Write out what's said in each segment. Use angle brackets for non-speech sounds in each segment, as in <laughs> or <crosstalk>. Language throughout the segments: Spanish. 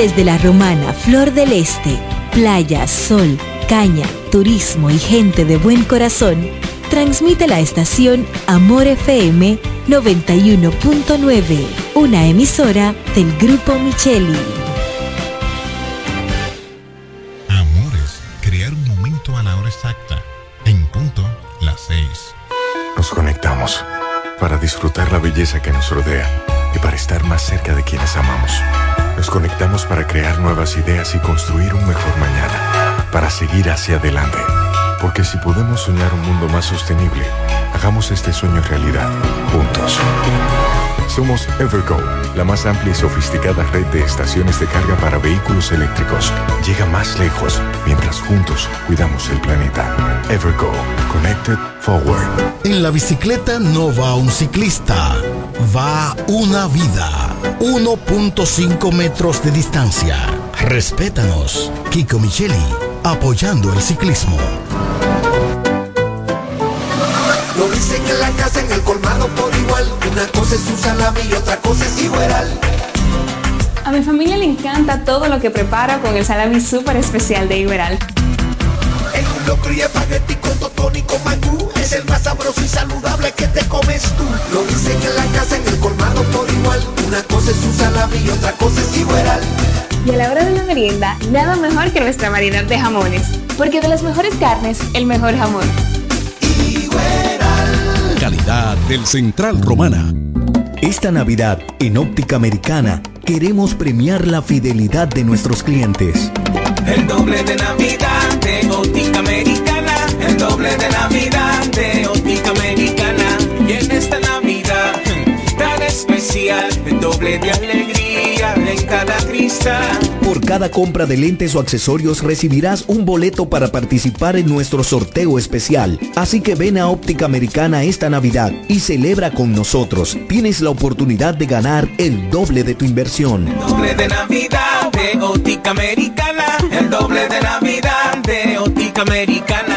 Desde la romana Flor del Este, playa, sol, caña, turismo y gente de buen corazón, transmite la estación Amor FM 91.9, una emisora del Grupo Micheli. Amores, crear un momento a la hora exacta, en punto las seis. Nos conectamos para disfrutar la belleza que nos rodea y para estar más cerca de quienes amamos. Conectamos para crear nuevas ideas y construir un mejor mañana, para seguir hacia adelante. Porque si podemos soñar un mundo más sostenible, hagamos este sueño realidad, juntos. Somos Evergo, la más amplia y sofisticada red de estaciones de carga para vehículos eléctricos. Llega más lejos mientras juntos cuidamos el planeta. Evergo, Connected Forward. En la bicicleta no va un ciclista, va una vida. 1.5 metros de distancia. Respétanos. Kiko Micheli, apoyando el ciclismo. Lo dicen en la casa, en el colmado por igual. Una cosa es un salami y otra cosa es igual. A mi familia le encanta todo lo que preparo con el salami súper especial de Iberal. En un locro y espagueti con con mangú Es el más sabroso y saludable que te comes tú Lo dicen en la casa, en el colmado por igual Una cosa es un salami y otra cosa es Iberal Y a la hora de la merienda, nada mejor que nuestra variedad de jamones Porque de las mejores carnes, el mejor jamón Calidad del Central Romana. Esta Navidad, en Óptica Americana, queremos premiar la fidelidad de nuestros clientes. El doble de Navidad de Óptica Americana. El doble de Navidad de Óptica Americana. Y en esta Navidad tan especial, el doble de alegría en cada cristal. Por cada compra de lentes o accesorios recibirás un boleto para participar en nuestro sorteo especial. Así que ven a Óptica Americana esta Navidad y celebra con nosotros. Tienes la oportunidad de ganar el doble de tu inversión. El doble de Navidad de Óptica Americana. El doble de Navidad de Óptica Americana.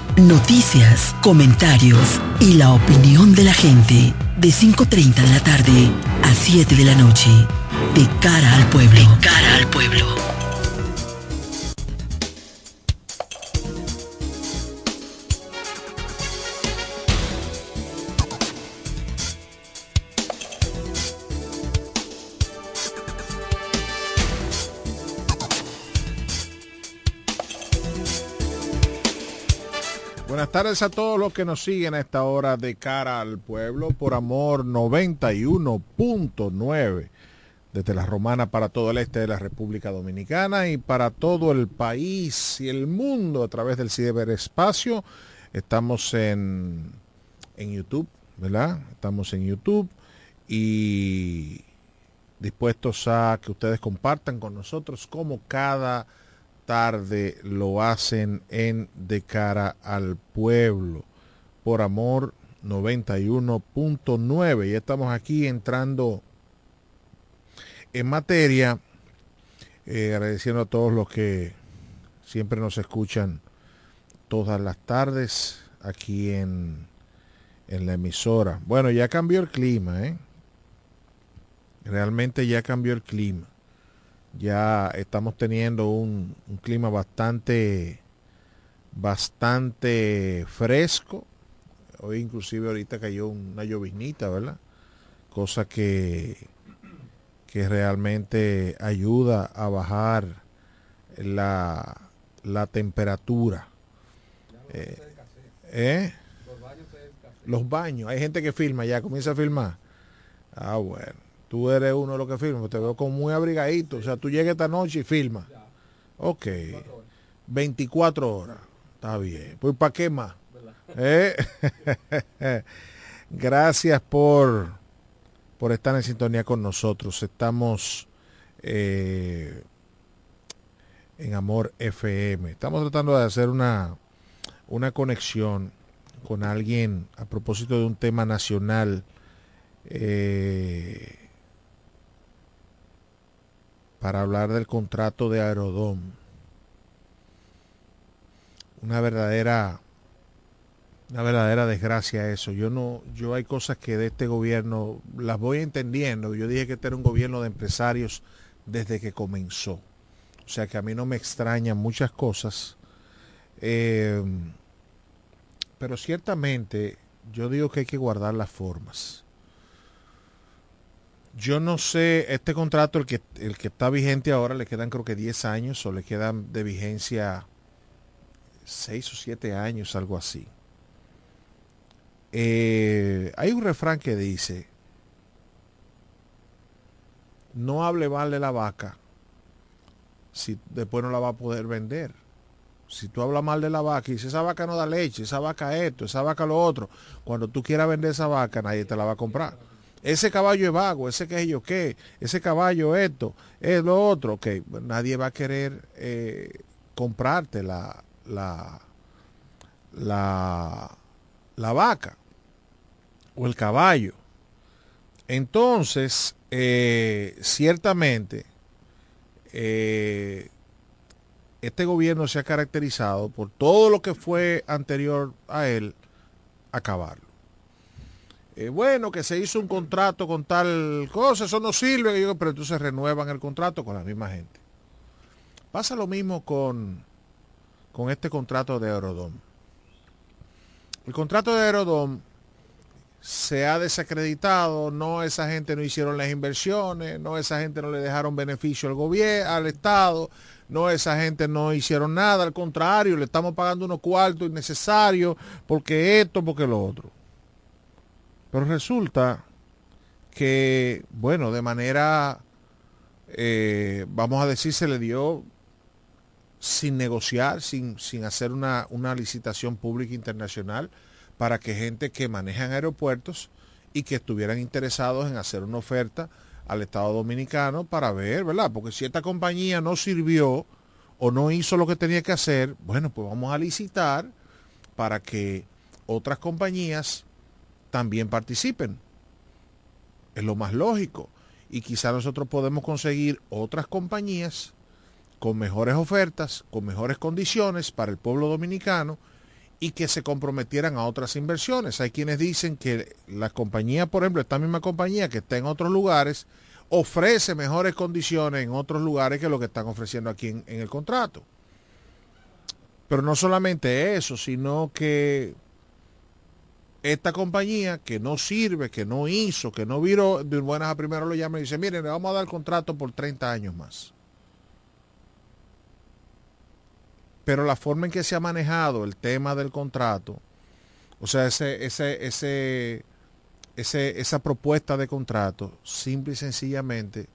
noticias, comentarios y la opinión de la gente de 5.30 de la tarde a 7 de la noche. De cara al pueblo. De cara al pueblo. Buenas tardes a todos los que nos siguen a esta hora de cara al pueblo por amor 91.9 desde la Romana para todo el este de la República Dominicana y para todo el país y el mundo a través del ciberespacio. Estamos en, en YouTube, ¿verdad? Estamos en YouTube y dispuestos a que ustedes compartan con nosotros como cada tarde lo hacen en De cara al pueblo. Por amor 91.9 y estamos aquí entrando en materia eh, agradeciendo a todos los que siempre nos escuchan todas las tardes aquí en, en la emisora. Bueno ya cambió el clima ¿eh? realmente ya cambió el clima ya estamos teniendo un, clima bastante bastante fresco. Hoy inclusive ahorita cayó una llovinita verdad cosa que que realmente ayuda a bajar la, la temperatura. Eh, ¿eh? los baños hay gente que filma ya comienza a filmar. Ah bueno Tú eres uno de los que firma, te veo como muy abrigadito. O sea, tú llegas esta noche y filmas. Ok. 24 horas. Está bien. Pues ¿para qué más? ¿Eh? <laughs> Gracias por, por estar en sintonía con nosotros. Estamos eh, en Amor FM. Estamos tratando de hacer una, una conexión con alguien a propósito de un tema nacional. Eh, para hablar del contrato de Aerodom. Una verdadera una verdadera desgracia eso. Yo no yo hay cosas que de este gobierno las voy entendiendo. Yo dije que este era un gobierno de empresarios desde que comenzó. O sea que a mí no me extrañan muchas cosas. Eh, pero ciertamente yo digo que hay que guardar las formas. Yo no sé, este contrato, el que, el que está vigente ahora, le quedan creo que 10 años o le quedan de vigencia 6 o 7 años, algo así. Eh, hay un refrán que dice, no hable mal de la vaca si después no la va a poder vender. Si tú hablas mal de la vaca y dices, esa vaca no da leche, esa vaca esto, esa vaca lo otro, cuando tú quieras vender esa vaca, nadie te la va a comprar. Ese caballo es vago, ese que yo qué, ese caballo esto, es lo otro, que nadie va a querer eh, comprarte la, la, la, vaca o el caballo. Entonces, eh, ciertamente, eh, este gobierno se ha caracterizado por todo lo que fue anterior a él, acabarlo. Eh, bueno, que se hizo un contrato con tal cosa, eso no sirve, pero entonces renuevan el contrato con la misma gente. Pasa lo mismo con, con este contrato de Aerodom. El contrato de Aerodom se ha desacreditado, no esa gente no hicieron las inversiones, no esa gente no le dejaron beneficio al gobierno, al Estado, no esa gente no hicieron nada, al contrario, le estamos pagando unos cuartos innecesarios porque esto, porque lo otro. Pero resulta que, bueno, de manera, eh, vamos a decir, se le dio sin negociar, sin, sin hacer una, una licitación pública internacional, para que gente que manejan aeropuertos y que estuvieran interesados en hacer una oferta al Estado Dominicano para ver, ¿verdad? Porque si esta compañía no sirvió o no hizo lo que tenía que hacer, bueno, pues vamos a licitar para que otras compañías también participen. Es lo más lógico. Y quizá nosotros podemos conseguir otras compañías con mejores ofertas, con mejores condiciones para el pueblo dominicano y que se comprometieran a otras inversiones. Hay quienes dicen que la compañía, por ejemplo, esta misma compañía que está en otros lugares, ofrece mejores condiciones en otros lugares que lo que están ofreciendo aquí en, el contrato. Pero no solamente eso, sino que esta compañía que no sirve, que no hizo, que no viró, de buenas a primero lo llama y dice, miren, le vamos a dar contrato por 30 años más. pero la forma en que se ha manejado el tema del contrato, o sea, ese, ese, ese, ese, esa propuesta de contrato, simple y sencillamente,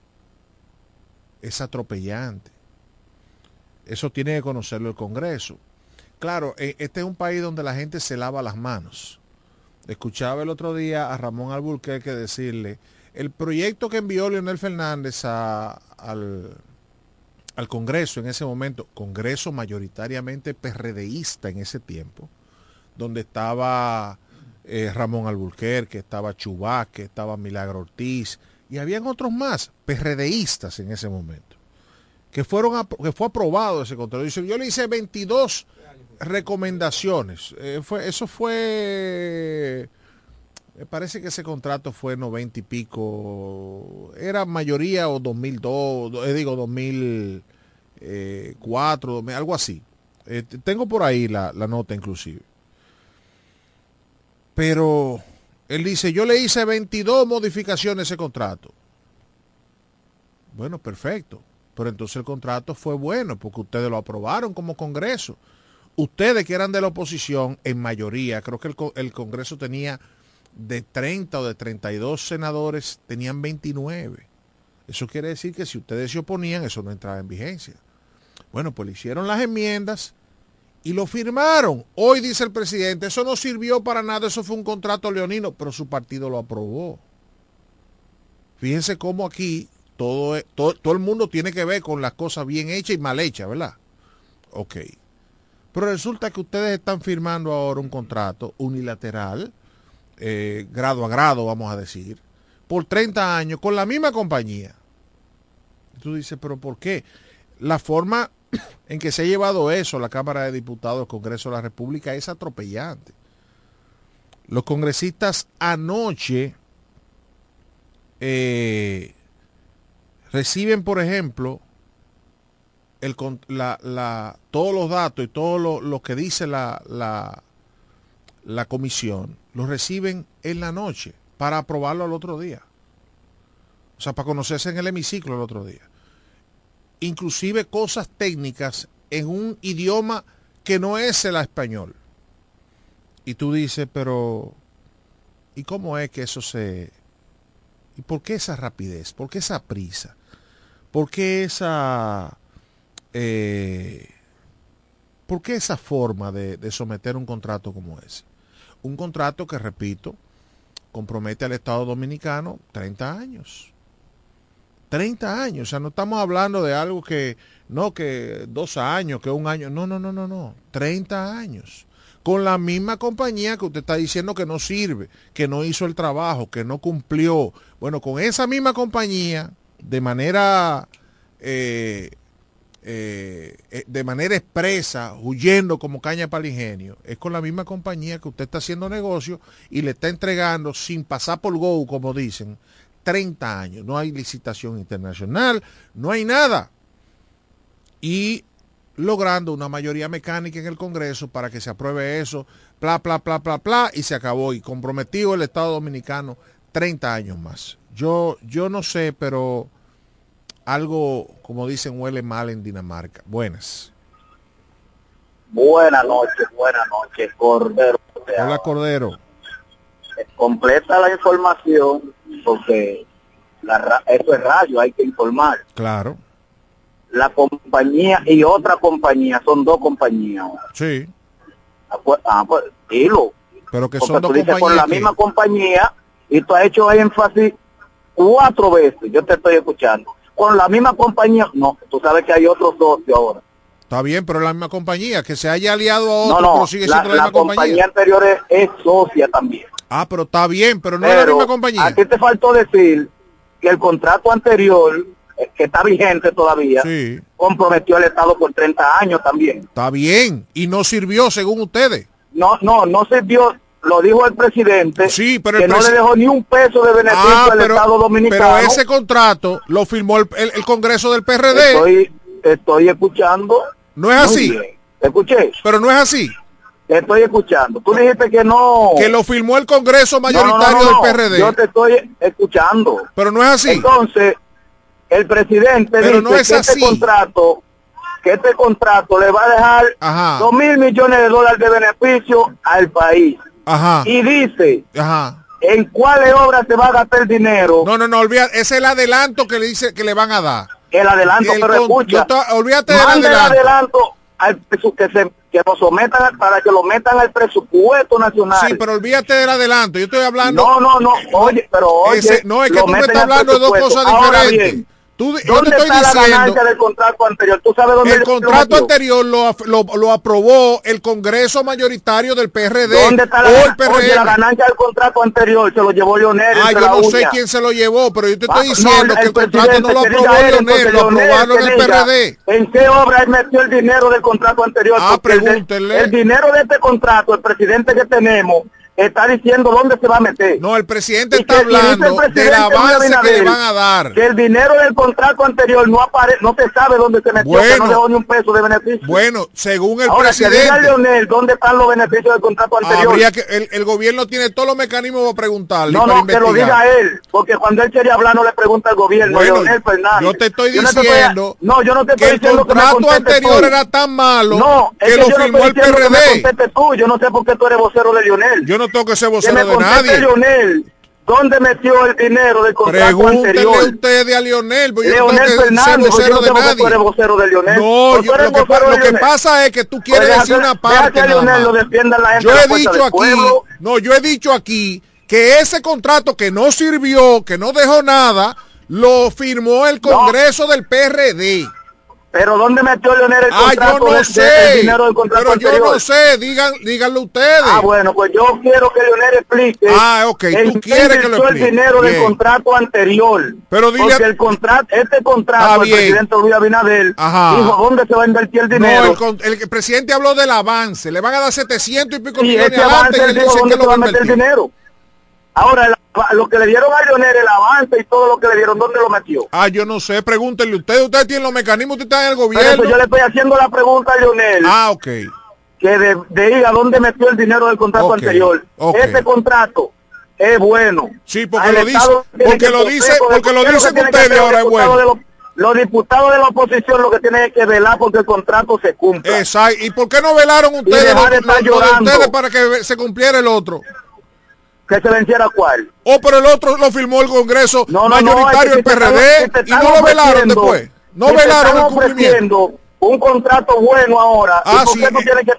es atropellante. Eso tiene que conocerlo el Congreso. Claro, e, este es un país donde la gente se lava las manos. Escuchaba el otro día a Ramón Alburquerque decirle, el proyecto que envió Leonel Fernández al, al Congreso en ese momento, Congreso mayoritariamente PRDista en ese tiempo, donde estaba eh, Ramón Alburquerque, estaba que estaba Milagro Ortiz, y habían otros más, PRDistas en ese momento, que, fueron que fue aprobado ese contrato. Yo le hice 22 recomendaciones. Eh, fue, eso fue... Me parece que ese contrato fue 90 y pico. Era mayoría o 2002, eh, digo 2004, eh, algo así. Eh, tengo por ahí la, la nota inclusive. Pero él dice, yo le hice 22 modificaciones a ese contrato. Bueno, perfecto. Pero entonces el contrato fue bueno porque ustedes lo aprobaron como Congreso. Ustedes que eran de la oposición, en mayoría, creo que el, el Congreso tenía de 30 o de 32 senadores tenían 29. Eso quiere decir que si ustedes se oponían, eso no entraba en vigencia. Bueno, pues le hicieron las enmiendas y lo firmaron. Hoy dice el presidente, eso no sirvió para nada, eso fue un contrato leonino, pero su partido lo aprobó. Fíjense cómo aquí todo, todo, todo el mundo tiene que ver con las cosas bien hechas y mal hechas, ¿verdad? Ok. Pero resulta que ustedes están firmando ahora un contrato unilateral eh, grado a grado, vamos a decir, por 30 años con la misma compañía. Tú dices, pero ¿por qué? La forma <coughs> en que se ha llevado eso la Cámara de Diputados, el Congreso de la República, es atropellante. Los congresistas anoche eh, reciben, por ejemplo, el, la, todos los datos y todo lo, lo que dice la, la, la comisión lo reciben en la noche para aprobarlo al otro día. O sea, para conocerse en el hemiciclo el otro día. Inclusive cosas técnicas en un idioma que no es el español. Y tú dices, pero ¿y cómo es que eso se... ¿Y por qué esa rapidez? ¿Por qué esa prisa? ¿Por qué esa... Eh, ¿Por qué esa forma de, someter un contrato como ese? Un contrato que, repito, compromete al Estado Dominicano 30 años. 30 años, o sea, no estamos hablando de algo que, no, que dos años, que un año, no, no, no, no, no, 30 años. Con la misma compañía que usted está diciendo que no sirve, que no hizo el trabajo, que no cumplió. Bueno, con esa misma compañía, de manera eh, eh, eh, de manera expresa, huyendo como caña para el ingenio, es con la misma compañía que usted está haciendo negocio y le está entregando sin pasar por go, como dicen, 30 años. No hay licitación internacional, no hay nada. Y logrando una mayoría mecánica en el Congreso para que se apruebe eso, bla, bla, bla, bla, bla, y se acabó. Y comprometido el Estado Dominicano 30 años más. Yo, yo no sé, pero algo, como dicen, huele mal en Dinamarca. Buenas. Buenas noches, buenas noches, Cordero. Hola, Cordero. Completa la información, porque la, eso es radio, hay que informar. Claro. La compañía y otra compañía, son dos compañías. Sí. Ah, pues, ah, pues dilo. Pero que Porque son dos dices compañías. por la que- misma compañía y tú has hecho énfasis cuatro veces, yo te estoy escuchando. Con la misma compañía, no, tú sabes que hay otro socio ahora. Está bien, pero es la misma compañía. Que se haya aliado a No, otro, no, pero sigue la, siendo la, la misma compañía compañía. anterior es, es socia también. Ah, pero está bien, pero no es la Pero misma compañía. a ti te faltó decir que el contrato anterior, eh, que está vigente todavía, Sí, comprometió al Estado por 30 años también. está bien. Y no sirvió, según ustedes. No, no, no sirvió, lo dijo el presidente, Sí, pero que no presi- le dejó ni un peso de beneficio Ah, al pero, Estado Dominicano. pero ese contrato lo firmó el, el- el Congreso del PRD. Estoy, estoy escuchando. No es así. bien. Escuché, Pero no es así. estoy escuchando. Tú dijiste que no. Que lo firmó el Congreso No, no, no, mayoritario no, del PRD. Yo te estoy escuchando. Pero no es así. Entonces, el presidente Pero dice no es que así. este contrato, que este contrato le va a dejar dos mil millones de dólares de beneficio al país. Ajá. Y dice Ajá. en cuáles obras se va a gastar el dinero, No, no, no, olvídate. Es el adelanto que le dice que le van a dar. el adelanto, El pero con- escucha, no está- olvídate del adelanto. adelanto al que se que lo sometan para que lo metan al presupuesto nacional. Sí, pero olvídate del adelanto. Yo estoy hablando. no, no, no, oye, pero oye, Ese- no, es que tú me estás hablando de dos cosas diferentes. bien, Tú, yo te ¿Dónde estoy está la diciendo. ganancia del contrato anterior? ¿Tú sabes dónde El contrato anterior lo, lo, lo aprobó el Congreso mayoritario del PRD ¿Dónde está la, o el gana- oye, la PRM. ganancia del contrato anterior? Se lo llevó Leonel. Ah, yo la no sé quién se lo llevó, pero yo te Ah, estoy no, diciendo que el contrato no lo aprobó él, Leonel, lo aprobaron que el PRD. ¿En qué obra él metió el dinero del contrato anterior? Ah, el pregúntele. El, dinero de este contrato, el presidente que tenemos, está diciendo dónde se va a meter. No, el presidente Y está que- el hablando del presidente Luis avance que le van a dar. Que el dinero del contrato anterior no apare no se sabe dónde se metió, que Bueno. no dejó ni un peso de beneficio. Bueno, según el Ahora, que presidente, Leonel dónde están los beneficios del contrato anterior. habría que el, el gobierno tiene todos los mecanismos para preguntarle No, para no, que lo diga él, porque cuando él quiere hablar no le pregunta al gobierno, Bueno, Leonel Fernández. yo te estoy no diciendo no, yo no te que estoy el diciendo que me contrato anterior tú. era tan malo no, es que que lo yo no firmó estoy el que me tú, yo no sé por qué tú eres vocero de Leonel. Yo no que ser que vocero de nadie. Leonel, ¿dónde metió el dinero del contrato Pregúntenle anterior? ustedes a Lionel, porque yo no Leonel tengo yo vocero no de qué tú eres vocero de Leonel. No, Pues yo- lo, que, lo que pasa es que tú quieres Pues decir una parte. que Leonel lo defienda la gente Yo he dicho aquí, pueblo. no, yo he dicho aquí que ese contrato que no sirvió, que no dejó nada, lo firmó el Congreso del PRD. Pero ¿dónde metió Leonel el Ah, contrato yo no de- sé, el dinero del contrato pero yo anterior? no sé, digan, díganlo ustedes. Ah, bueno, pues yo quiero que Leonel explique. Ah, ok, tú quieres que lo explique. el dinero del contrato anterior. Pero dile Porque a- el contrato, este contrato, el presidente Luis Abinader Ajá. dijo dónde se va a invertir el dinero. No, el, el presidente habló del avance, le van a dar 700 y pico millones adelante avance él dijo dónde se va a meter el dinero. Ahora, el- lo que le dieron a Leonel, el avance y todo lo que le dieron, ¿dónde lo metió? Ah, yo no sé, pregúntenle ustedes, ustedes tienen los mecanismos, ustedes están en el Pero gobierno. eso yo le estoy haciendo la pregunta a Leonel. Ah, ok. que de, de diga dónde metió el dinero del contrato anterior. ok. Ese contrato es bueno. Sí, porque lo dice, tiene porque que lo dice, porque lo ¿qué es dicen tiene ustedes ahora es bueno. los- diputados de la oposición lo que tienen es que velar porque el contrato se cumpla. Exacto. ¿Y por qué no velaron de ustedes para que se cumpliera el otro? Que se venciera cuál. O pero el otro lo firmó el Congreso No, no, no, mayoritario es el PRD y no lo velaron después. No velaron el cumplimiento. un contrato bueno ahora. ¿y Ah, sí, que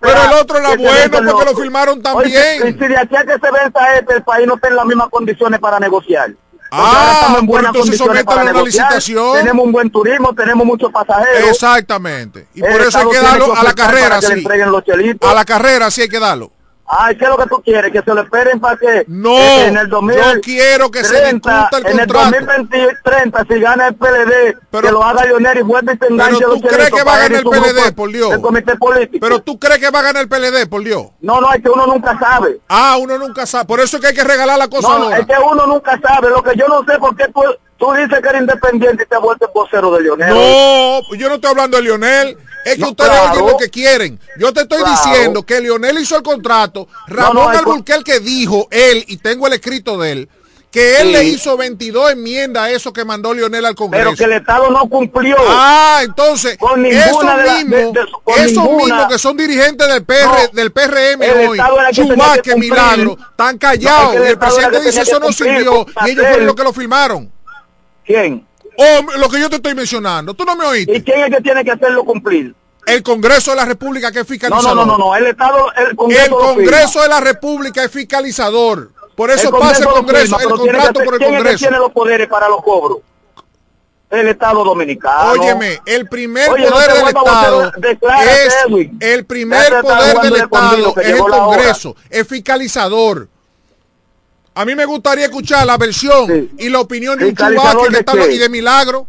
pero el otro era bueno porque lo firmaron Oye, también. si- si de aquí a que se venza este, el país no está en las mismas condiciones para negociar. Porque Ah, ahora estamos en buenas entonces a una negociar. licitación. Tenemos un buen turismo, tenemos muchos pasajeros. Exactamente. Y El por eso hay que darlo a la carrera, para que le sí. los. A la carrera sí hay que darlo. Ay, ¿qué es lo que tú quieres? Que se lo esperen para que No, eh, en el 2000, yo quiero que se discuta el en el contrato. 2030, si gana el PLD, que lo haga Leonel y vuelve y enganche Pero los tú crees que va a ganar el PLD, por Dios. del comité político. Pero tú crees que va a ganar el PLD, por Dios. No, no, es que uno nunca sabe. Ah, uno nunca sabe. Por eso es que hay que regalar la cosa No, ahora. es que uno nunca sabe. Lo que yo no sé por qué tú, tú dices que eres independiente y te has vuelto vocero de Leonel. No, yo no estoy hablando de Lionel. Es que No, ustedes claro. oyen lo que quieren. Yo te estoy Claro. diciendo que Lionel hizo el contrato. Ramón no, co- Alburquerque dijo, él, y tengo el escrito de él, que él Sí. le hizo 22 enmiendas a eso que mandó Lionel al Congreso. Pero que el Estado no cumplió. Ah, entonces, Con esos mismos, esos ninguna. mismos que son dirigentes del, PR, No, del PRM hoy, que que cumplir. Milagro, están No, callados. es que el y el presidente que dice eso que no sirvió. Y ellos fueron los que lo firmaron. ¿Quién? O lo que yo te estoy mencionando. ¿Tú no me oíste? ¿Y quién es que tiene que hacerlo cumplir? El Congreso de la República que es fiscalizador. no, no, no, no, el Estado, el Congreso. El de la República es fiscalizador. Por eso El pasa el Congreso, firma, el contrato por el ¿quién es que Congreso. tiene los poderes para los cobros? El Estado Dominicano. Óyeme, el primer Oye, poder del Estado es el primer poder del Estado es el. Congreso, es fiscalizador. A mí me gustaría escuchar la versión y la opinión de un ¿Fiscalizador Chubasque que de qué? y de Milagro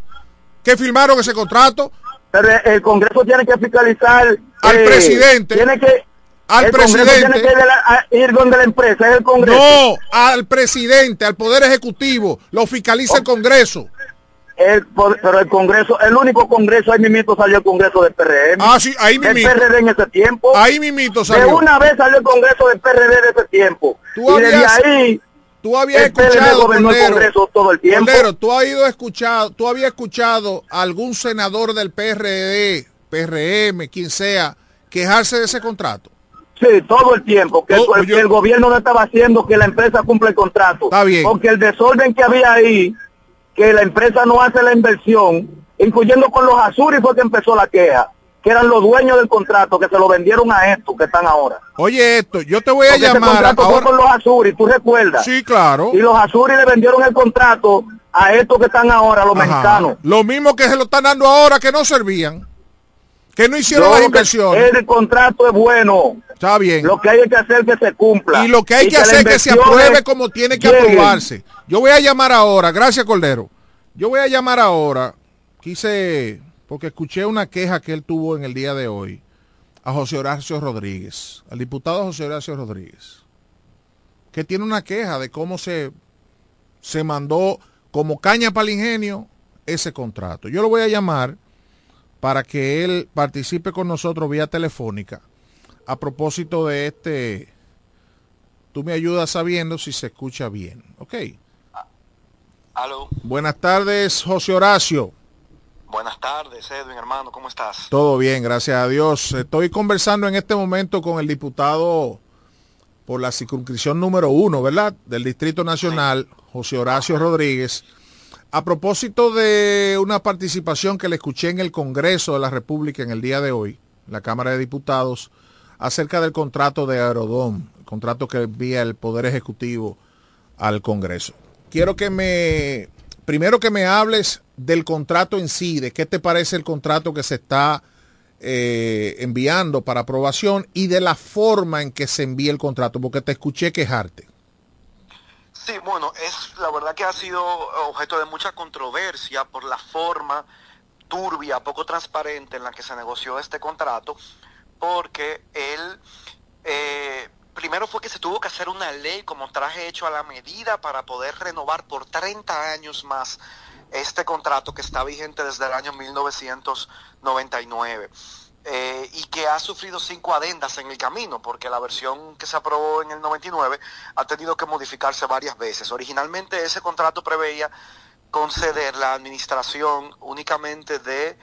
que firmaron ese contrato. Pero el Congreso tiene que fiscalizar Al eh, presidente. Tiene que Al el presidente. tiene que ir, de la- a- ir donde la empresa es el Congreso. No, al presidente, al poder ejecutivo, lo fiscaliza el Congreso. El, pero el Congreso, el único Congreso, ahí mismito salió el Congreso del PRM. Ah, sí, ahí Del mismito. PRD en ese tiempo. Ahí mismito De salió. una vez salió el Congreso del PRD de ese tiempo. Tú y desde ahí Tú habías el PRD escuchado, Cordero, todo el tiempo. Cordero, tú has ido escuchado, tú habías escuchado a algún senador del PRD, PRM, quien sea, quejarse de ese contrato. Sí, todo el tiempo. Que, Oh, el, yo- que el gobierno no estaba haciendo que la empresa cumpla el contrato. Está bien. Porque el desorden que había ahí, que la empresa no hace la inversión, incluyendo con los Azuri fue que empezó la queja, que eran los dueños del contrato, que se lo vendieron a estos que están ahora. Oye esto, yo te voy a Porque llamar contrato fue ahora. con los Azuri, tú recuerdas. Sí, claro. Y los Azuri le vendieron el contrato a estos que están ahora, los Ajá. mexicanos. Lo mismo que se lo están dando ahora que no servían, que no hicieron Yo las inversiones. El contrato es bueno. Está bien. Lo que hay que hacer es que se cumpla. Y lo que hay que hacer es que se apruebe como tiene que lleguen. aprobarse. Yo voy a llamar ahora, gracias Cordero. Yo voy a llamar ahora, quise, porque escuché una queja que él tuvo en el día de hoy, a José Horacio Rodríguez, al diputado José Horacio Rodríguez, que tiene una queja de cómo se, se mandó como caña para el ingenio ese contrato. Yo lo voy a llamar para que él participe con nosotros vía telefónica a propósito de este tú me ayudas sabiendo si se escucha bien. Ok. Aló, Buenas tardes, José Horacio. Buenas tardes, Edwin, hermano, ¿cómo estás? Todo bien, gracias a Dios. Estoy conversando en este momento con el diputado por la circunscripción número uno, ¿verdad? Del Distrito Nacional, José Horacio Rodríguez. A propósito de una participación que le escuché en el Congreso de la República en el día de hoy, la Cámara de Diputados, acerca del contrato de Aerodom, el contrato que envía el Poder Ejecutivo al Congreso. Quiero que me, primero que me hables del contrato en sí, de qué te parece el contrato que se está eh, enviando para aprobación y de la forma en que se envía el contrato, porque te escuché quejarte. Sí, bueno, es la verdad que ha sido objeto de mucha controversia por la forma turbia, poco transparente en la que se negoció este contrato, porque él eh, primero fue que se tuvo que hacer una ley como traje hecho a la medida para poder renovar por 30 años más este contrato que está vigente desde el año 1999. eh, y que ha sufrido cinco adendas en el camino, porque la versión que se aprobó en el 99 ha tenido que modificarse varias veces. Originalmente ese contrato preveía conceder la administración únicamente de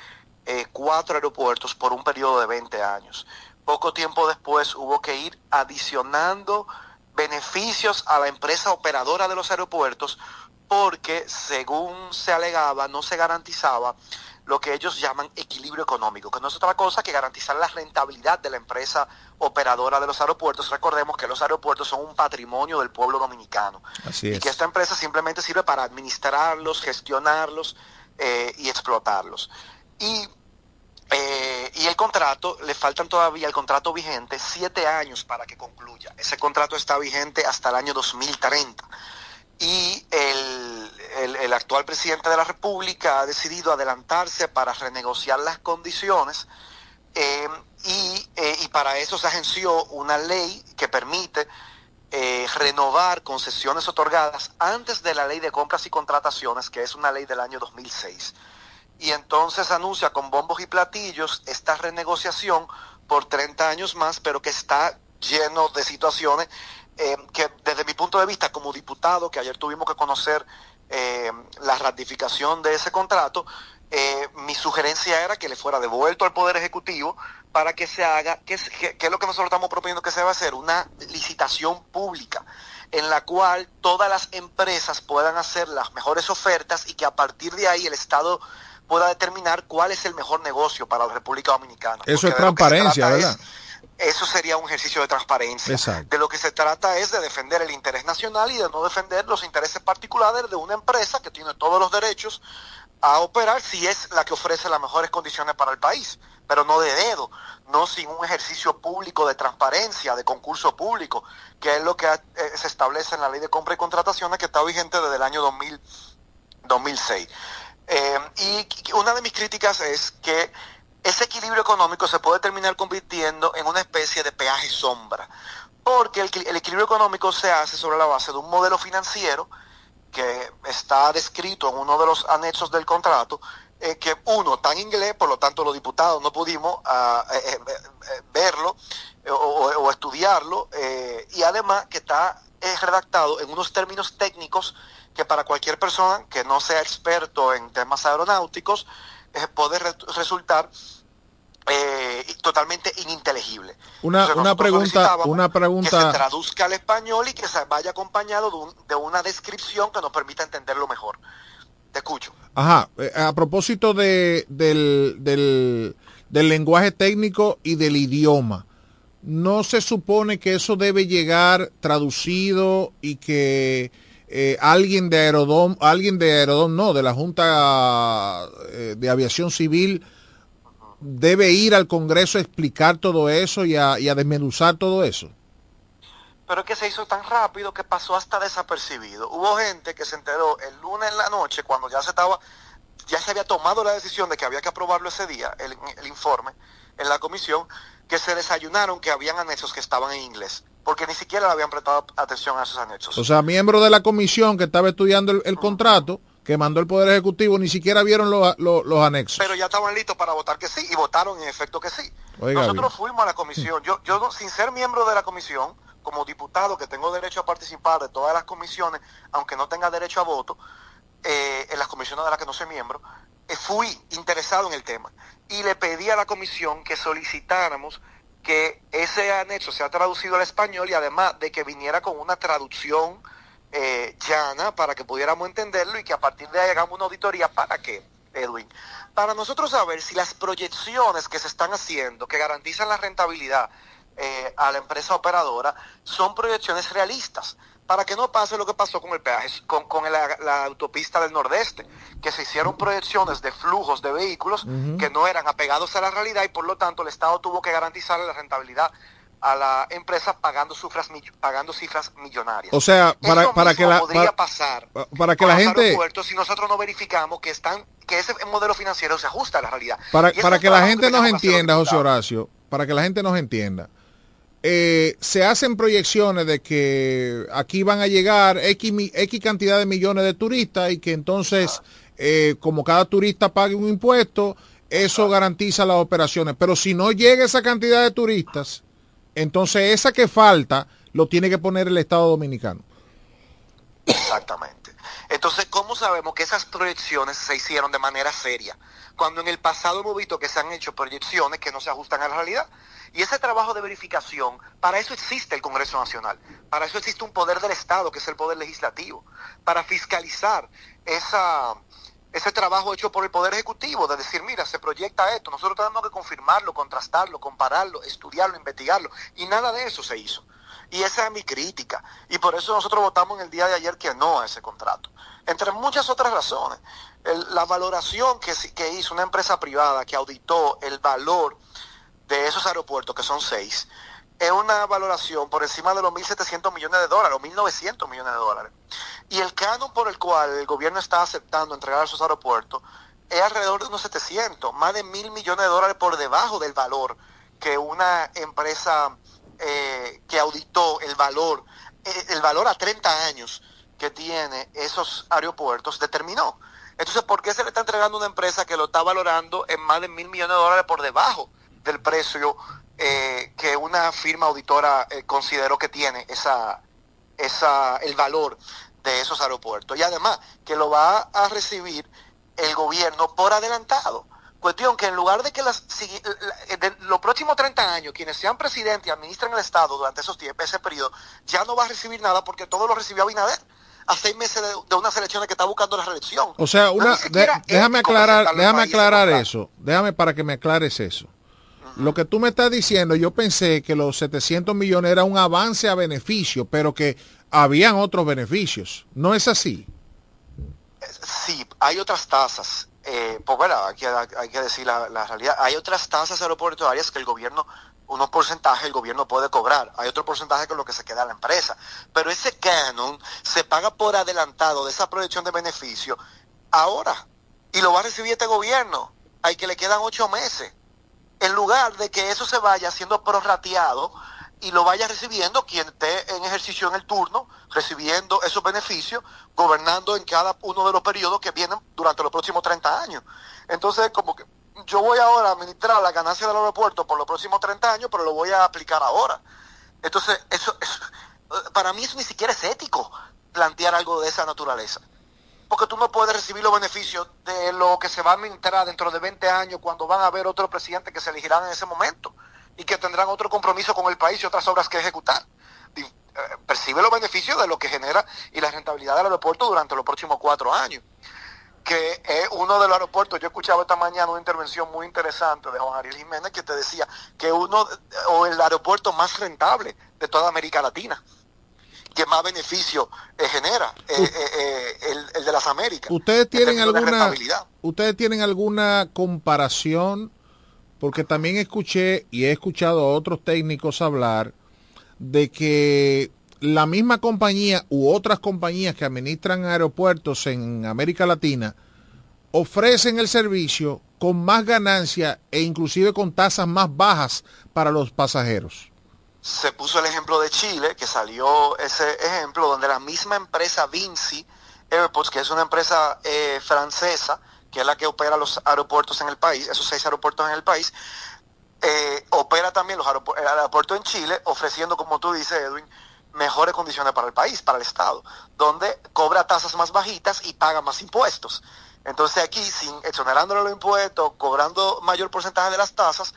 eh, cuatro aeropuertos por un periodo de 20 años. Poco tiempo después hubo que ir adicionando beneficios a la empresa operadora de los aeropuertos porque, según se alegaba, no se garantizaba lo que ellos llaman equilibrio económico, que no es otra cosa que garantizar la rentabilidad de la empresa operadora de los aeropuertos. Recordemos que los aeropuertos son un patrimonio del pueblo dominicano Así y que esta empresa simplemente sirve para administrarlos, gestionarlos eh, y explotarlos. Y, eh, y el contrato, le faltan todavía el contrato vigente siete años para que concluya. Ese contrato está vigente hasta el año 2030 y el, el- actual presidente de la República ha decidido adelantarse para renegociar las condiciones eh, y, eh, y para eso se agenció una ley que permite renovar concesiones otorgadas antes de la ley de compras y contrataciones, que es una ley del año 2006. Y entonces anuncia con bombos y platillos esta renegociación por 30 años más, pero que está lleno de situaciones eh, que desde mi punto de vista como diputado, que ayer tuvimos que conocer eh, la ratificación de ese contrato, eh, mi sugerencia era que le fuera devuelto al Poder Ejecutivo para que se haga, que que es lo que nosotros estamos proponiendo que se va a hacer, una licitación pública en la cual todas las empresas puedan hacer las mejores ofertas y que a partir de ahí el Estado pueda determinar cuál es el mejor negocio para la República Dominicana. Eso Porque es transparencia, trata es- ¿verdad? eso sería un ejercicio de transparencia. Exacto. De lo que se trata es de defender el interés nacional y de no defender los intereses particulares de una empresa que tiene todos los derechos a operar si es la que ofrece las mejores condiciones para el país, pero no de dedo, no sin un ejercicio público de transparencia, de concurso público, que es lo que eh, se establece en la ley de compra y contrataciones que está vigente desde el año 2000, 2006. Eh, y una de mis críticas es que ese equilibrio económico se puede terminar convirtiendo en una especie de peaje sombra, porque el, equilibrio económico se hace sobre la base de un modelo financiero que está descrito en uno de los anexos del contrato, eh, que uno en inglés, por lo tanto los diputados no pudimos ah, eh, eh, verlo o, estudiarlo, y además que está redactado en unos términos técnicos que para cualquier persona que no sea experto en temas aeronáuticos eh, puede re- resultar eh, totalmente ininteligible. Una, Entonces, una pregunta, una que se pregunta, traduzca al español y que se vaya acompañado de, un- de una descripción que nos permita entenderlo mejor. Te escucho. ajá, eh, a propósito de, del, del, del lenguaje técnico y del idioma, ¿no se supone que eso debe llegar traducido y que eh, alguien de Aerodom, alguien de Aerodom, no, de la Junta eh, de Aviación Civil, debe ir al Congreso a explicar todo eso y a, y a desmenuzar todo eso? Pero es que se hizo tan rápido que pasó hasta desapercibido. Hubo gente que se enteró el lunes en la noche cuando ya se estaba, ya se había tomado la decisión de que había que aprobarlo ese día, el, el informe, en la comisión, que se desayunaron que habían anexos que estaban en inglés, porque ni siquiera le habían prestado atención a esos anexos. O sea, miembros de la comisión que estaba estudiando el, el contrato, que mandó el Poder Ejecutivo, ni siquiera vieron los, los- los anexos. pero ya estaban listos para votar que sí y votaron en efecto que sí. Oiga, Nosotros bien. fuimos a la comisión. Yo, yo sin ser miembro de la comisión, como diputado que tengo derecho a participar de todas las comisiones, aunque no tenga derecho a voto, eh, en las comisiones de las que no soy miembro, eh, fui interesado en el tema y le pedí a la comisión que solicitáramos que ese anexo sea traducido al español y además de que viniera con una traducción eh, llana para que pudiéramos entenderlo y que a partir de ahí hagamos una auditoría. ¿Para qué, Edwin? Para nosotros saber si las proyecciones que se están haciendo, que garantizan la rentabilidad eh, a la empresa operadora, son proyecciones realistas. Para que no pase lo que pasó con el peaje, con, con la, la autopista del Nordeste, que se hicieron proyecciones de flujos de vehículos que no eran apegados a la realidad y por lo tanto el Estado tuvo que garantizar la rentabilidad a la empresa pagando cifras, pagando cifras millonarias. O sea, para, Eso para mismo que la podría para, pasar para que la gente si nosotros no verificamos que están que ese modelo financiero se ajusta a la realidad. para, para que la gente nos entienda, José. Horacio, para que la gente nos entienda. Eh, se hacen proyecciones de que aquí van a llegar X, cantidad de millones de turistas y que entonces, eh, como cada turista pague un impuesto, eso garantiza las operaciones. Pero si no llega esa cantidad de turistas, entonces esa que falta lo tiene que poner el Estado Dominicano. Exactamente. Entonces, ¿cómo sabemos que esas proyecciones se hicieron de manera seria? Cuando en el pasado hemos visto que se han hecho proyecciones que no se ajustan a la realidad. Y ese trabajo de verificación, para eso existe el Congreso Nacional, para eso existe un poder del Estado, que es el poder legislativo, para fiscalizar esa, ese trabajo hecho por el Poder Ejecutivo, de decir, mira, se proyecta esto, nosotros tenemos que confirmarlo, contrastarlo, compararlo, estudiarlo, investigarlo, y nada de eso se hizo. Y esa es mi crítica. Y por eso nosotros votamos en el día de ayer que no a ese contrato. Entre muchas otras razones. La valoración que hizo una empresa privada que auditó el valor de esos aeropuertos, que son seis, es una valoración por encima de los 1.700 millones de dólares o 1.900 millones de dólares. Y el canon por el cual el gobierno está aceptando entregar esos aeropuertos es alrededor de unos 700, más de mil millones de dólares por debajo del valor que una empresa eh, que auditó el valor, eh, el valor a 30 años que tiene esos aeropuertos determinó. Entonces, ¿por qué se le está entregando a una empresa que lo está valorando en más de mil millones de dólares por debajo del precio eh, que una firma auditora eh, consideró que tiene esa, esa, el valor de esos aeropuertos? Y además, que lo va a recibir el gobierno por adelantado. Cuestión que en lugar de que las, la- de los próximos 30 años, quienes sean presidentes y administren el Estado durante esos tiempos, ese periodo, ya no va a recibir nada porque todo lo recibió Abinader a seis meses de, de unas elecciones que está buscando la reelección. O sea, una, de- déjame aclarar, déjame aclarar eso. Déjame para que me aclares eso. Lo que tú me estás diciendo, yo pensé que los 700 millones era un avance a beneficio, pero que habían otros beneficios. ¿No es así? Sí, hay otras tasas. Eh, pues verdad, hay que, hay que decir la, la realidad. Hay otras tasas aeroportuarias que el gobierno, unos porcentajes el gobierno puede cobrar. Hay otro porcentaje con lo que se queda la empresa. Pero ese canon se paga por adelantado de esa proyección de beneficio ahora. Y lo va a recibir este gobierno. Hay que le quedan ocho meses. En lugar de que eso se vaya siendo prorrateado y lo vaya recibiendo quien esté en ejercicio en el turno, recibiendo esos beneficios, gobernando en cada uno de los periodos que vienen durante los próximos 30 años. Entonces, como que yo voy ahora a administrar la ganancia del aeropuerto por los próximos 30 años, pero lo voy a aplicar ahora. Entonces, eso, eso eh, para mí eso ni siquiera es ético plantear algo de esa naturaleza. Porque tú no puedes recibir los beneficios de lo que se va a administrar dentro de 20 años cuando van a haber otros presidentes que se elegirán en ese momento y que tendrán otro compromiso con el país y otras obras que ejecutar. Eh, Percibe los beneficios de lo que genera y la rentabilidad del aeropuerto durante los próximos cuatro años. Que es uno de los aeropuertos, yo escuchaba esta mañana una intervención muy interesante de Juan Ariel Jiménez que te decía que uno, de- o el aeropuerto más rentable de toda América Latina, que más beneficio eh, genera, eh, eh, el, el de las Américas. ¿Ustedes en tienen alguna ustedes tienen alguna comparación? Porque también escuché y he escuchado a otros técnicos hablar de que la misma compañía u otras compañías que administran aeropuertos en América Latina ofrecen el servicio con más ganancia e inclusive con tasas más bajas para los pasajeros. Se puso el ejemplo de Chile, que salió ese ejemplo donde la misma empresa Vinci Airports, que es una empresa eh, francesa, que es la que opera los aeropuertos en el país, esos seis aeropuertos en el país, eh, opera también los aeropu- el aeropuerto en Chile, ofreciendo, como tú dices, Edwin, mejores condiciones para el país, para el Estado, donde cobra tasas más bajitas y paga más impuestos. Entonces aquí, sin exonerándole los impuestos, cobrando mayor porcentaje de las tasas,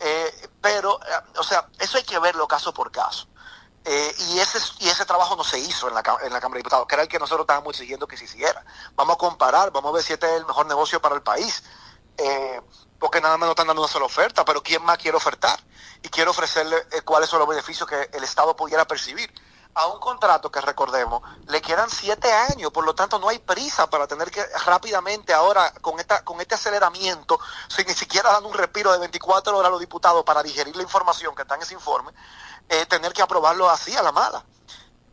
eh, pero, eh, o sea, eso hay que verlo caso por caso. Eh, y ese y ese trabajo no se hizo en la, en la Cámara de Diputados, que era el que nosotros estábamos exigiendo que se hiciera. Vamos a comparar, vamos a ver si este es el mejor negocio para el país. Porque nada más nos están dando una sola oferta, pero ¿quién más quiere ofertar? Y quiere ofrecerle cuáles son los beneficios que el Estado pudiera percibir. A un contrato que recordemos, le quedan siete años, por lo tanto no hay prisa para tener que rápidamente ahora, con esta, con este aceleramiento, sin ni siquiera dando un respiro de 24 horas a los diputados para digerir la información que está en ese informe, eh, tener que aprobarlo así a la mala.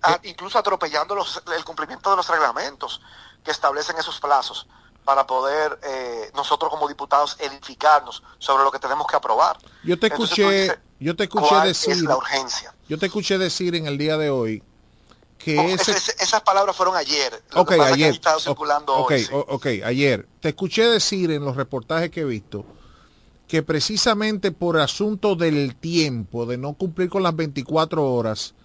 Ah, incluso atropellando los- el cumplimiento de los reglamentos que establecen esos plazos para poder eh, nosotros como diputados edificarnos sobre lo que tenemos que aprobar. Yo te Entonces, escuché, dices, yo te escuché ¿cuál decir, es la urgencia? yo te escuché decir en el día de hoy que Oh, ese, esas palabras fueron ayer. Lo ok, que pasa que ayer, circulando ok, hoy. sí. ok, ayer, te escuché decir en los reportajes que he visto que precisamente por asunto del tiempo, de no cumplir con las 24 horas,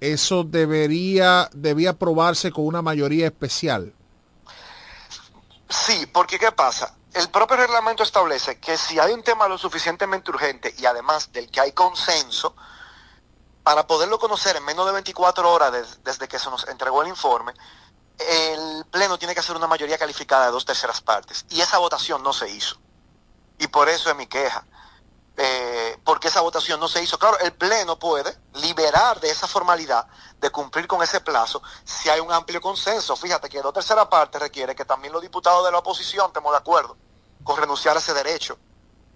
eso debería, debía aprobarse con una mayoría especial. Sí, porque ¿qué pasa? El propio reglamento establece que si hay un tema lo suficientemente urgente y además del que hay consenso, para poderlo conocer en menos de 24 horas des- desde que se nos entregó el informe, el Pleno tiene que hacer una mayoría calificada de dos terceras partes. Y esa votación no se hizo. Y por eso es mi queja. Eh, porque esa votación no se hizo. Claro, el Pleno puede liberar de esa formalidad de cumplir con ese plazo si hay un amplio consenso. Fíjate que dos terceras partes requiere que también los diputados de la oposición estemos de acuerdo con renunciar a ese derecho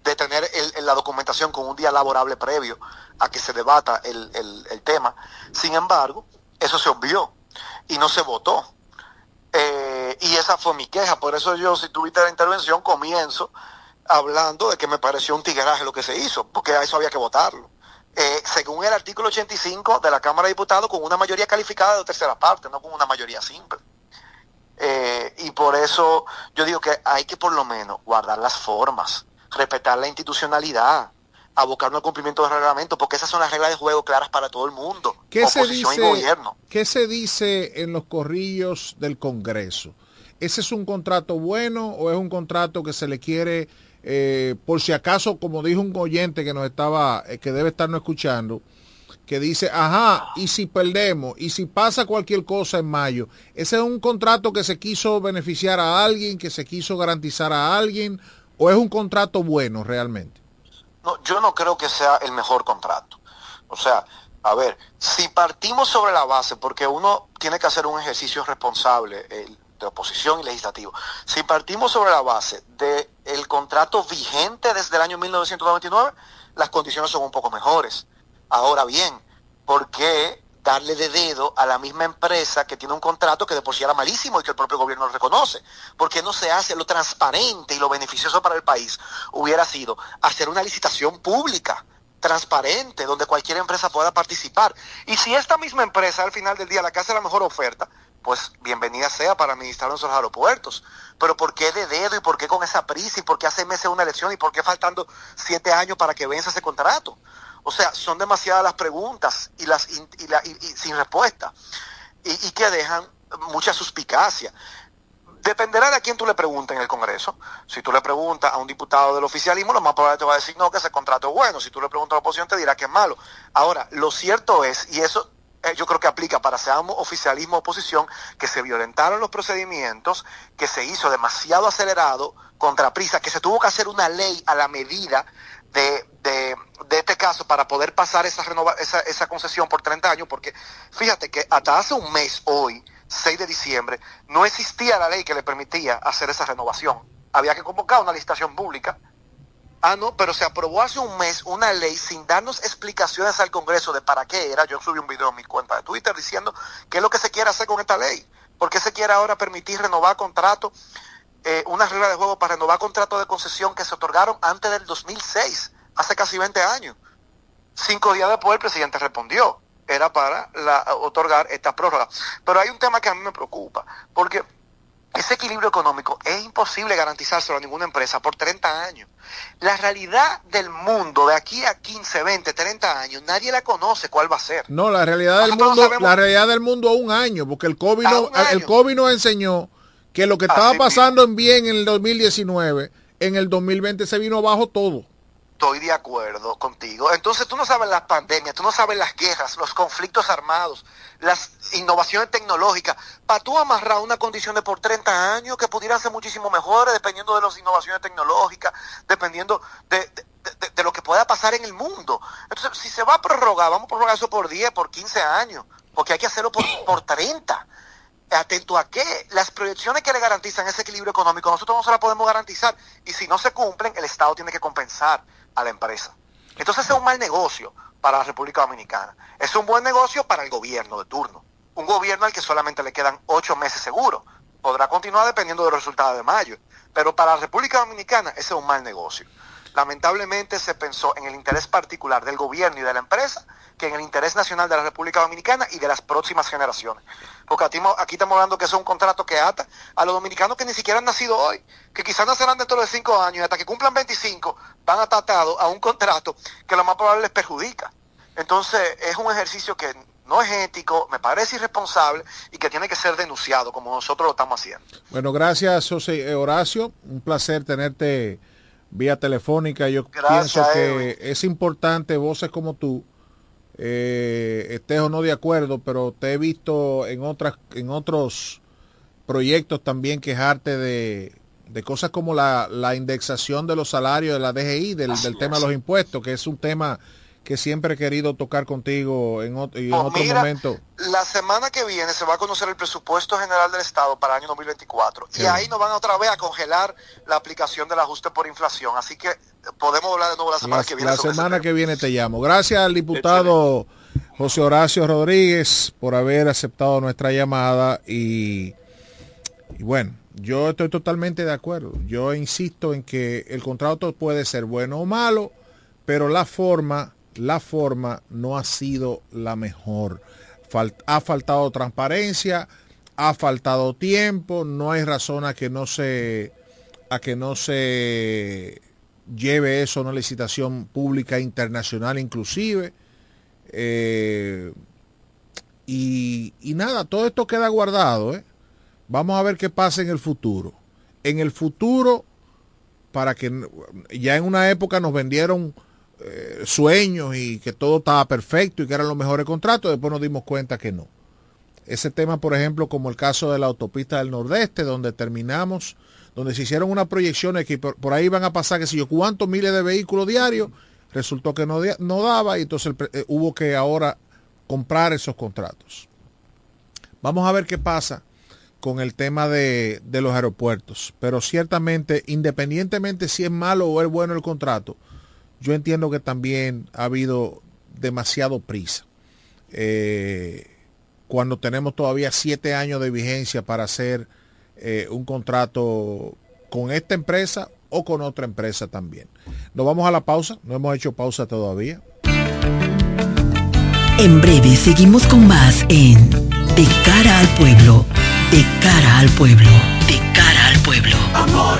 de tener el- la documentación con un día laborable previo a que se debata el tema. Sin embargo, eso se obvió y no se votó. Eh, y esa fue mi queja. Por eso yo, si tuviste la intervención, comienzo hablando de que me pareció un tigueraje lo que se hizo, porque a eso había que votarlo. Eh, según el artículo 85 de la Cámara de Diputados, con una mayoría calificada de tercera parte, no con una mayoría simple. Eh, y por eso yo digo que hay que por lo menos guardar las formas, respetar la institucionalidad, abocarnos al cumplimiento del reglamento, porque esas son las reglas de juego claras para todo el mundo, ¿Qué se, oposición y dice, gobierno. ¿Qué se dice en los corrillos del Congreso? ¿Ese es un contrato bueno o es un contrato que se le quiere, eh, por si acaso, como dijo un oyente que nos estaba, eh, que debe estarnos escuchando, que dice, ajá, y si perdemos, y si pasa cualquier cosa en mayo, ese es un contrato que se quiso beneficiar a alguien, que se quiso garantizar a alguien, o es un contrato bueno realmente? No, yo no creo que sea el mejor contrato. O sea, a ver, si partimos sobre la base, porque uno tiene que hacer un ejercicio responsable de oposición y legislativo, si partimos sobre la base del el contrato vigente desde el año 1999, las condiciones son un poco mejores. Ahora bien, ¿por qué darle de dedo a la misma empresa que tiene un contrato que de por sí era malísimo y que el propio gobierno reconoce? ¿Por qué no se hace lo transparente y lo beneficioso para el país? Hubiera sido hacer una licitación pública, transparente, donde cualquier empresa pueda participar. Y si esta misma empresa al final del día la que hace la mejor oferta, pues bienvenida sea para administrar nuestros aeropuertos. Pero ¿por qué de dedo y por qué con esa prisa y por qué hace meses una elección y por qué faltando siete años para que venza ese contrato? O sea, son demasiadas las preguntas y las sin respuesta y, y que dejan mucha suspicacia. Dependerá de a quién tú le preguntes en el Congreso. Si tú le preguntas a un diputado del oficialismo, lo más probable te va a decir no, que ese contrato es bueno. Si tú le preguntas a la oposición, te dirá que es malo. Ahora, lo cierto es, y eso eh, yo creo que aplica para seamos oficialismo o oposición, que se violentaron los procedimientos, que se hizo demasiado acelerado, contra prisa, que se tuvo que hacer una ley a la medida de, de, este caso para poder pasar esa, renova, esa, esa concesión por 30 años, porque fíjate que hasta hace un mes hoy, 6 de diciembre, no existía la ley que le permitía hacer esa renovación. Había que convocar una licitación pública. Ah, no, pero se aprobó hace un mes una ley sin darnos explicaciones al Congreso de para qué era. Yo subí un video en mi cuenta de Twitter diciendo qué es lo que se quiere hacer con esta ley. ¿Por qué se quiere ahora permitir renovar contratos, eh, una regla de juego para renovar contratos de concesión que se otorgaron antes del 2006, hace casi 20 años? Cinco días después el presidente respondió. Era para la- otorgar esta prórroga. Pero hay un tema que a mí me preocupa, porque ese equilibrio económico es imposible garantizárselo a ninguna empresa por 30 años. La realidad del mundo de aquí a 15, 20, 30 años, nadie la conoce cuál va a ser. No, la realidad del mundo, la realidad del mundo a un año, porque el COVID, no- el. COVID nos enseñó que lo que estaba Así pasando en bien en el 2019, en el 2020 se vino abajo todo. Estoy de acuerdo contigo. Entonces tú no sabes las pandemias, tú no sabes las guerras, los conflictos armados, las innovaciones tecnológicas. Para tú amarrar una condición de por 30 años que pudieran ser muchísimo mejores dependiendo de las innovaciones tecnológicas, dependiendo de, de- de- de lo que pueda pasar en el mundo. Entonces, si se va a prorrogar, vamos a prorrogar eso por 10, por 15 años, porque hay que hacerlo por, por 30. Atento a qué, las proyecciones que le garantizan ese equilibrio económico, nosotros no se las podemos garantizar. Y si no se cumplen, el Estado tiene que compensar a la empresa. Entonces es un mal negocio para la República Dominicana. Es un buen negocio para el gobierno de turno. Un gobierno al que solamente le quedan ocho meses seguros. Podrá continuar dependiendo de los resultados de mayo. Pero para la República Dominicana ese es un mal negocio. Lamentablemente se pensó en el interés particular del gobierno y de la empresa que en el interés nacional de la República Dominicana y de las próximas generaciones. Porque aquí, estamos hablando que es un contrato que ata a los dominicanos que ni siquiera han nacido hoy, que quizás nacerán dentro de cinco años y hasta que cumplan 25 van atatados a un contrato que lo más probable les perjudica. Entonces es un ejercicio que no es ético, me parece irresponsable y que tiene que ser denunciado como nosotros lo estamos haciendo. Bueno, gracias José Horacio, un placer tenerte vía telefónica. Yo pienso que es importante voces como tú, eh, estés o no de acuerdo, pero te he visto en otras, en otros proyectos también quejarte de, de cosas como la, la, indexación de los salarios de la DGI, del, del tema de los impuestos, que es un tema que siempre he querido tocar contigo en, otro, en otro momento. La semana que viene se va a conocer el presupuesto general del Estado para el año 2024 y ahí nos van otra vez a congelar la aplicación del ajuste por inflación. Así que podemos hablar de nuevo la semana que viene. La semana que viene te llamo. Gracias al diputado José Horacio Rodríguez por haber aceptado nuestra llamada y, y bueno. Yo estoy totalmente de acuerdo. Yo insisto en que el contrato puede ser bueno o malo, pero la forma la forma no ha sido la mejor. ha faltado transparencia, ha faltado tiempo, no hay razón a que no se, a que no se lleve eso a una licitación pública internacional inclusive. Eh, y, nada, todo esto queda guardado. ¿eh? Vamos a ver qué pasa en el futuro. En el futuro, para que ya en una época nos vendieron eh, sueños y que todo estaba perfecto y que eran los mejores contratos, después nos dimos cuenta que no. Ese tema, por ejemplo, como el caso de la autopista del Nordeste, donde terminamos, donde se hicieron unas proyecciones que por, ahí van a pasar, que sé yo, cuántos miles de vehículos diarios, resultó que no, daba y entonces eh, hubo que ahora comprar esos contratos. Vamos a ver qué pasa con el tema de, de los aeropuertos, pero ciertamente, independientemente si es malo o es bueno el contrato, yo entiendo que también ha habido demasiado prisa. Eh, cuando tenemos todavía siete años de vigencia para hacer eh, un contrato con esta empresa o con otra empresa también. Nos vamos a la pausa, no hemos hecho pausa todavía. En breve seguimos con más en De cara al pueblo, de cara al pueblo, de cara al pueblo. Amor,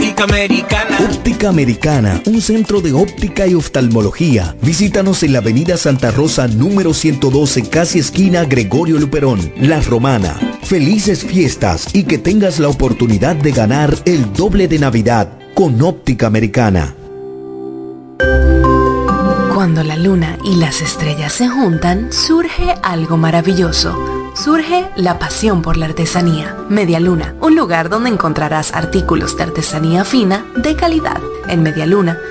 Americana. Óptica Americana, un centro de óptica y oftalmología. Visítanos en la Avenida Santa Rosa número 112, casi esquina Gregorio Luperón, La Romana. Felices fiestas y que tengas la oportunidad de ganar el doble de Navidad con óptica americana. Cuando la luna y las estrellas se juntan, surge algo maravilloso. Surge la pasión por la artesanía. Media Luna, un lugar donde encontrarás artículos de artesanía fina de calidad. En Media Luna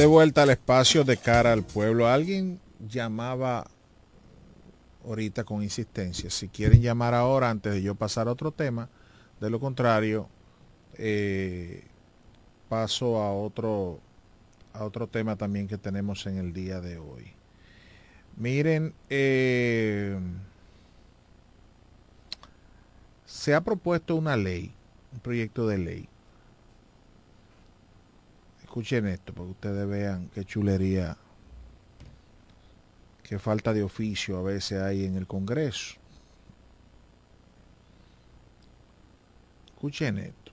De vuelta al espacio de cara al pueblo. Alguien llamaba ahorita con insistencia. Si quieren llamar ahora antes de yo pasar a otro tema, de lo contrario, eh, paso a otro, a otro tema también que tenemos en el día de hoy. Miren, eh, se ha propuesto una ley, un proyecto de ley. Escuchen esto para que ustedes vean qué chulería, qué falta de oficio a veces hay en el Congreso. Escuchen esto.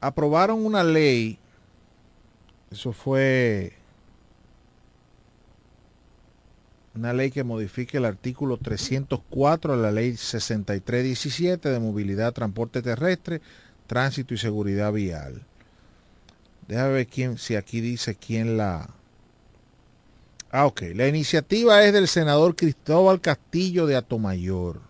Aprobaron una ley, eso fue una ley que modifique el artículo 304 de la ley 6317 de movilidad, transporte terrestre, tránsito y seguridad vial. Déjame ver quién, si aquí dice quién la... Ah, ok. La iniciativa es del senador Cristóbal Castillo de Atomayor.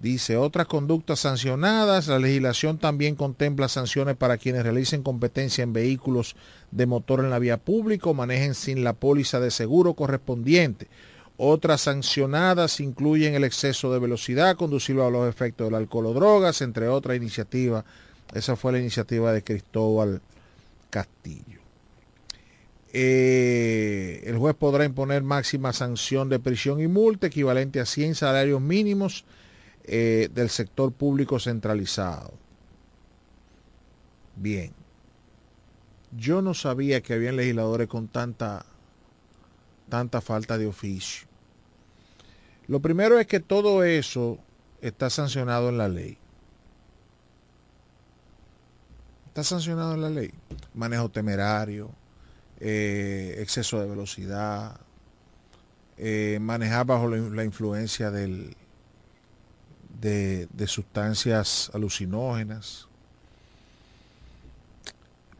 Dice, otras conductas sancionadas. La legislación también contempla sanciones para quienes realicen competencia en vehículos de motor en la vía pública o manejen sin la póliza de seguro correspondiente. Otras sancionadas incluyen el exceso de velocidad, conducir a los efectos del alcohol o drogas, entre otras iniciativas. Esa fue la iniciativa de Cristóbal Castillo. Eh, el juez podrá imponer máxima sanción de prisión y multa equivalente a 100 salarios mínimos eh, del sector público centralizado. Bien. Yo no sabía que habían legisladores con tanta tanta falta de oficio. Lo primero es que todo eso está sancionado en la ley. Está sancionado en la ley. Manejo temerario, eh, exceso de velocidad, eh, manejar bajo la, influencia del, de, de sustancias alucinógenas.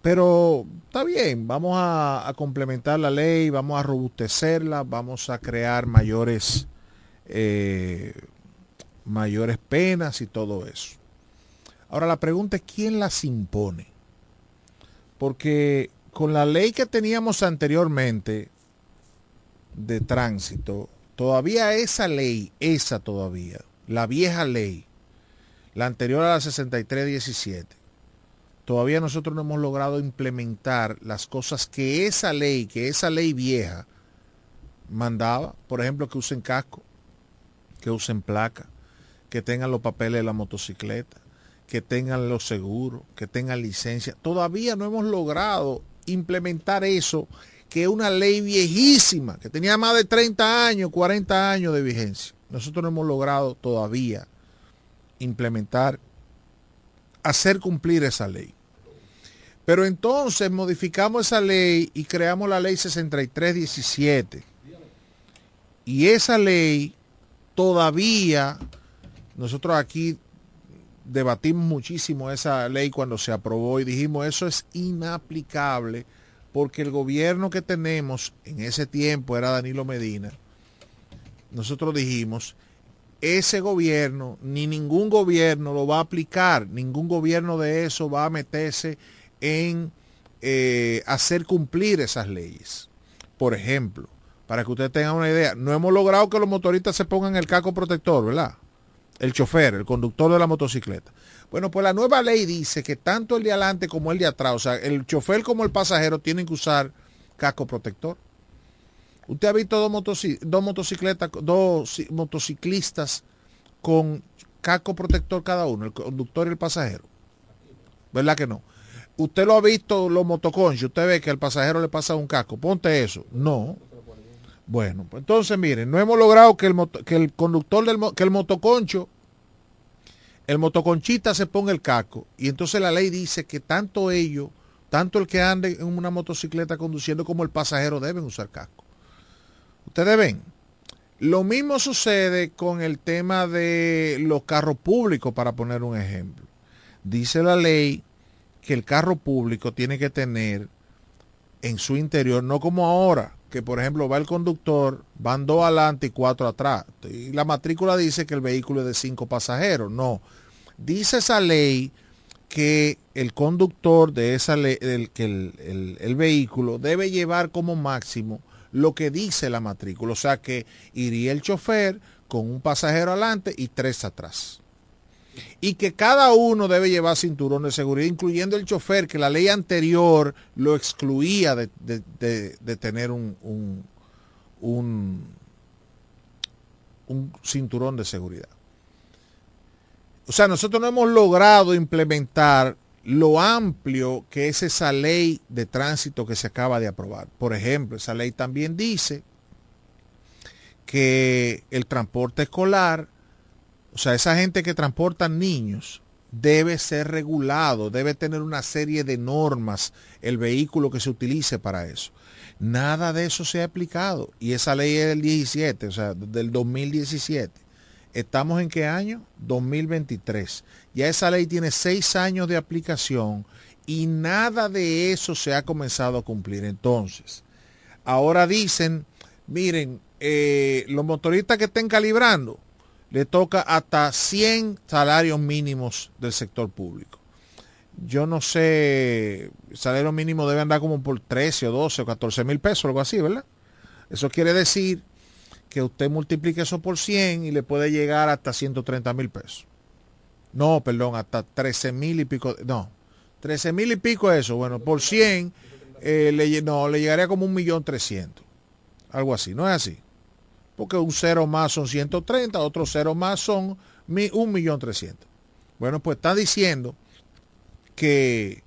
Pero está bien, vamos a, complementar la ley, vamos a robustecerla, vamos a crear mayores, eh, mayores penas y todo eso. Ahora la pregunta es quién las impone. Porque con la ley que teníamos anteriormente de tránsito, todavía esa ley, esa todavía, la vieja ley, la anterior a la 6317, todavía nosotros no hemos logrado implementar las cosas que esa ley, que esa ley vieja mandaba, por ejemplo, que usen casco, que usen placa, que tengan los papeles de la motocicleta, que tengan los seguros, que tengan licencia. Todavía no hemos logrado implementar eso, que es una ley viejísima, que tenía más de 30 años, 40 años de vigencia. Nosotros no hemos logrado todavía implementar, hacer cumplir esa ley. Pero entonces modificamos esa ley y creamos la ley 6317. Y esa ley todavía, nosotros aquí debatimos muchísimo esa ley cuando se aprobó y dijimos eso es inaplicable porque el gobierno que tenemos en ese tiempo era Danilo Medina. Nosotros dijimos, ese gobierno, ni ningún gobierno lo va a aplicar, ningún gobierno de eso va a meterse en eh, hacer cumplir esas leyes. Por ejemplo, para que ustedes tengan una idea, no hemos logrado que los motoristas se pongan el casco protector, ¿verdad? el chofer, el conductor de la motocicleta. Bueno, pues la nueva ley dice que tanto el de adelante como el de atrás, o sea, el chofer como el pasajero tienen que usar casco protector. Usted ha visto dos, dos motocicletas, dos motociclistas con casco protector cada uno, el conductor y el pasajero. ¿Verdad que no? Usted lo ha visto los motoconchos, usted ve que al pasajero le pasa un casco, ponte eso. No, bueno, pues entonces miren, no hemos logrado que el, que el conductor del que el motoconcho, el motoconchita se ponga el casco. Y entonces la ley dice que tanto ellos, tanto el que ande en una motocicleta conduciendo como el pasajero deben usar casco. Ustedes ven, lo mismo sucede con el tema de los carros públicos, para poner un ejemplo. Dice la ley que el carro público tiene que tener en su interior, no como ahora, que por ejemplo va el conductor, van dos adelante y cuatro atrás. Y la matrícula dice que el vehículo es de cinco pasajeros. No. Dice esa ley que el conductor de esa ley, que el, el vehículo debe llevar como máximo lo que dice la matrícula. O sea que iría el chofer con un pasajero adelante y tres atrás y que cada uno debe llevar cinturón de seguridad, incluyendo el chofer, que la ley anterior lo excluía de, tener un, un, un, cinturón de seguridad. O sea, nosotros no hemos logrado implementar lo amplio que es esa ley de tránsito que se acaba de aprobar. Por ejemplo, esa ley también dice que el transporte escolar o sea, esa gente que transporta niños debe ser regulado, debe tener una serie de normas el vehículo que se utilice para eso. Nada de eso se ha aplicado. Y esa ley es del 17, o sea, del 2017. ¿Estamos en qué año? 2023. Ya esa ley tiene seis años de aplicación y nada de eso se ha comenzado a cumplir. Entonces, ahora dicen, miren, eh, los motoristas que estén calibrando, le toca hasta 100 salarios mínimos del sector público. Yo no sé, el salario mínimo debe andar como por 13 o 12 o 14 mil pesos, algo así, ¿verdad? Eso quiere decir que usted multiplique eso por 100 y le puede llegar hasta 130 mil pesos. No, perdón, hasta 13 mil y pico, no, 13 mil y pico eso, bueno, por 100, eh, no, le llegaría como un millón trescientos, algo así, ¿no es así? Porque un cero más son 130, otro cero más son 1.300.000. Bueno, pues está diciendo que,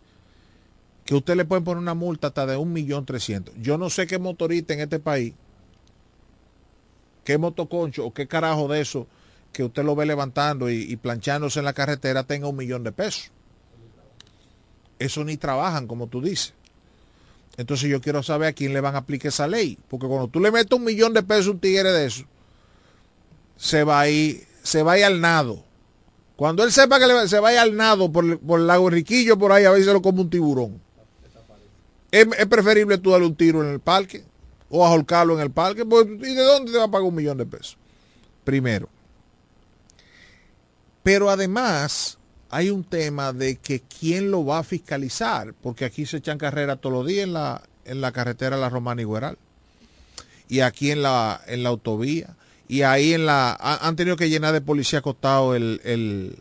que usted le puede poner una multa hasta de 1.300.000. Yo no sé qué motorista en este país, qué motoconcho o qué carajo de eso que usted lo ve levantando y, y planchándose en la carretera tenga un millón de pesos. Eso ni trabajan, como tú dices. Entonces yo quiero saber a quién le van a aplicar esa ley. Porque cuando tú le metes un millón de pesos a un tigre de eso, se va a se va al nado. Cuando él sepa que se vaya al nado por, el lago Riquillo, por ahí, a veces lo come un tiburón. Es, preferible tú darle un tiro en el parque o ajolcarlo en el parque. Pues, ¿Y de dónde te va a pagar un millón de pesos? Primero. Pero además, hay un tema de que quién lo va a fiscalizar, porque aquí se echan carreras todos los días en la, en la carretera La Romana Igueral. Y aquí en la, en la autovía. Y ahí en la, han tenido que llenar de policía acostado el, el,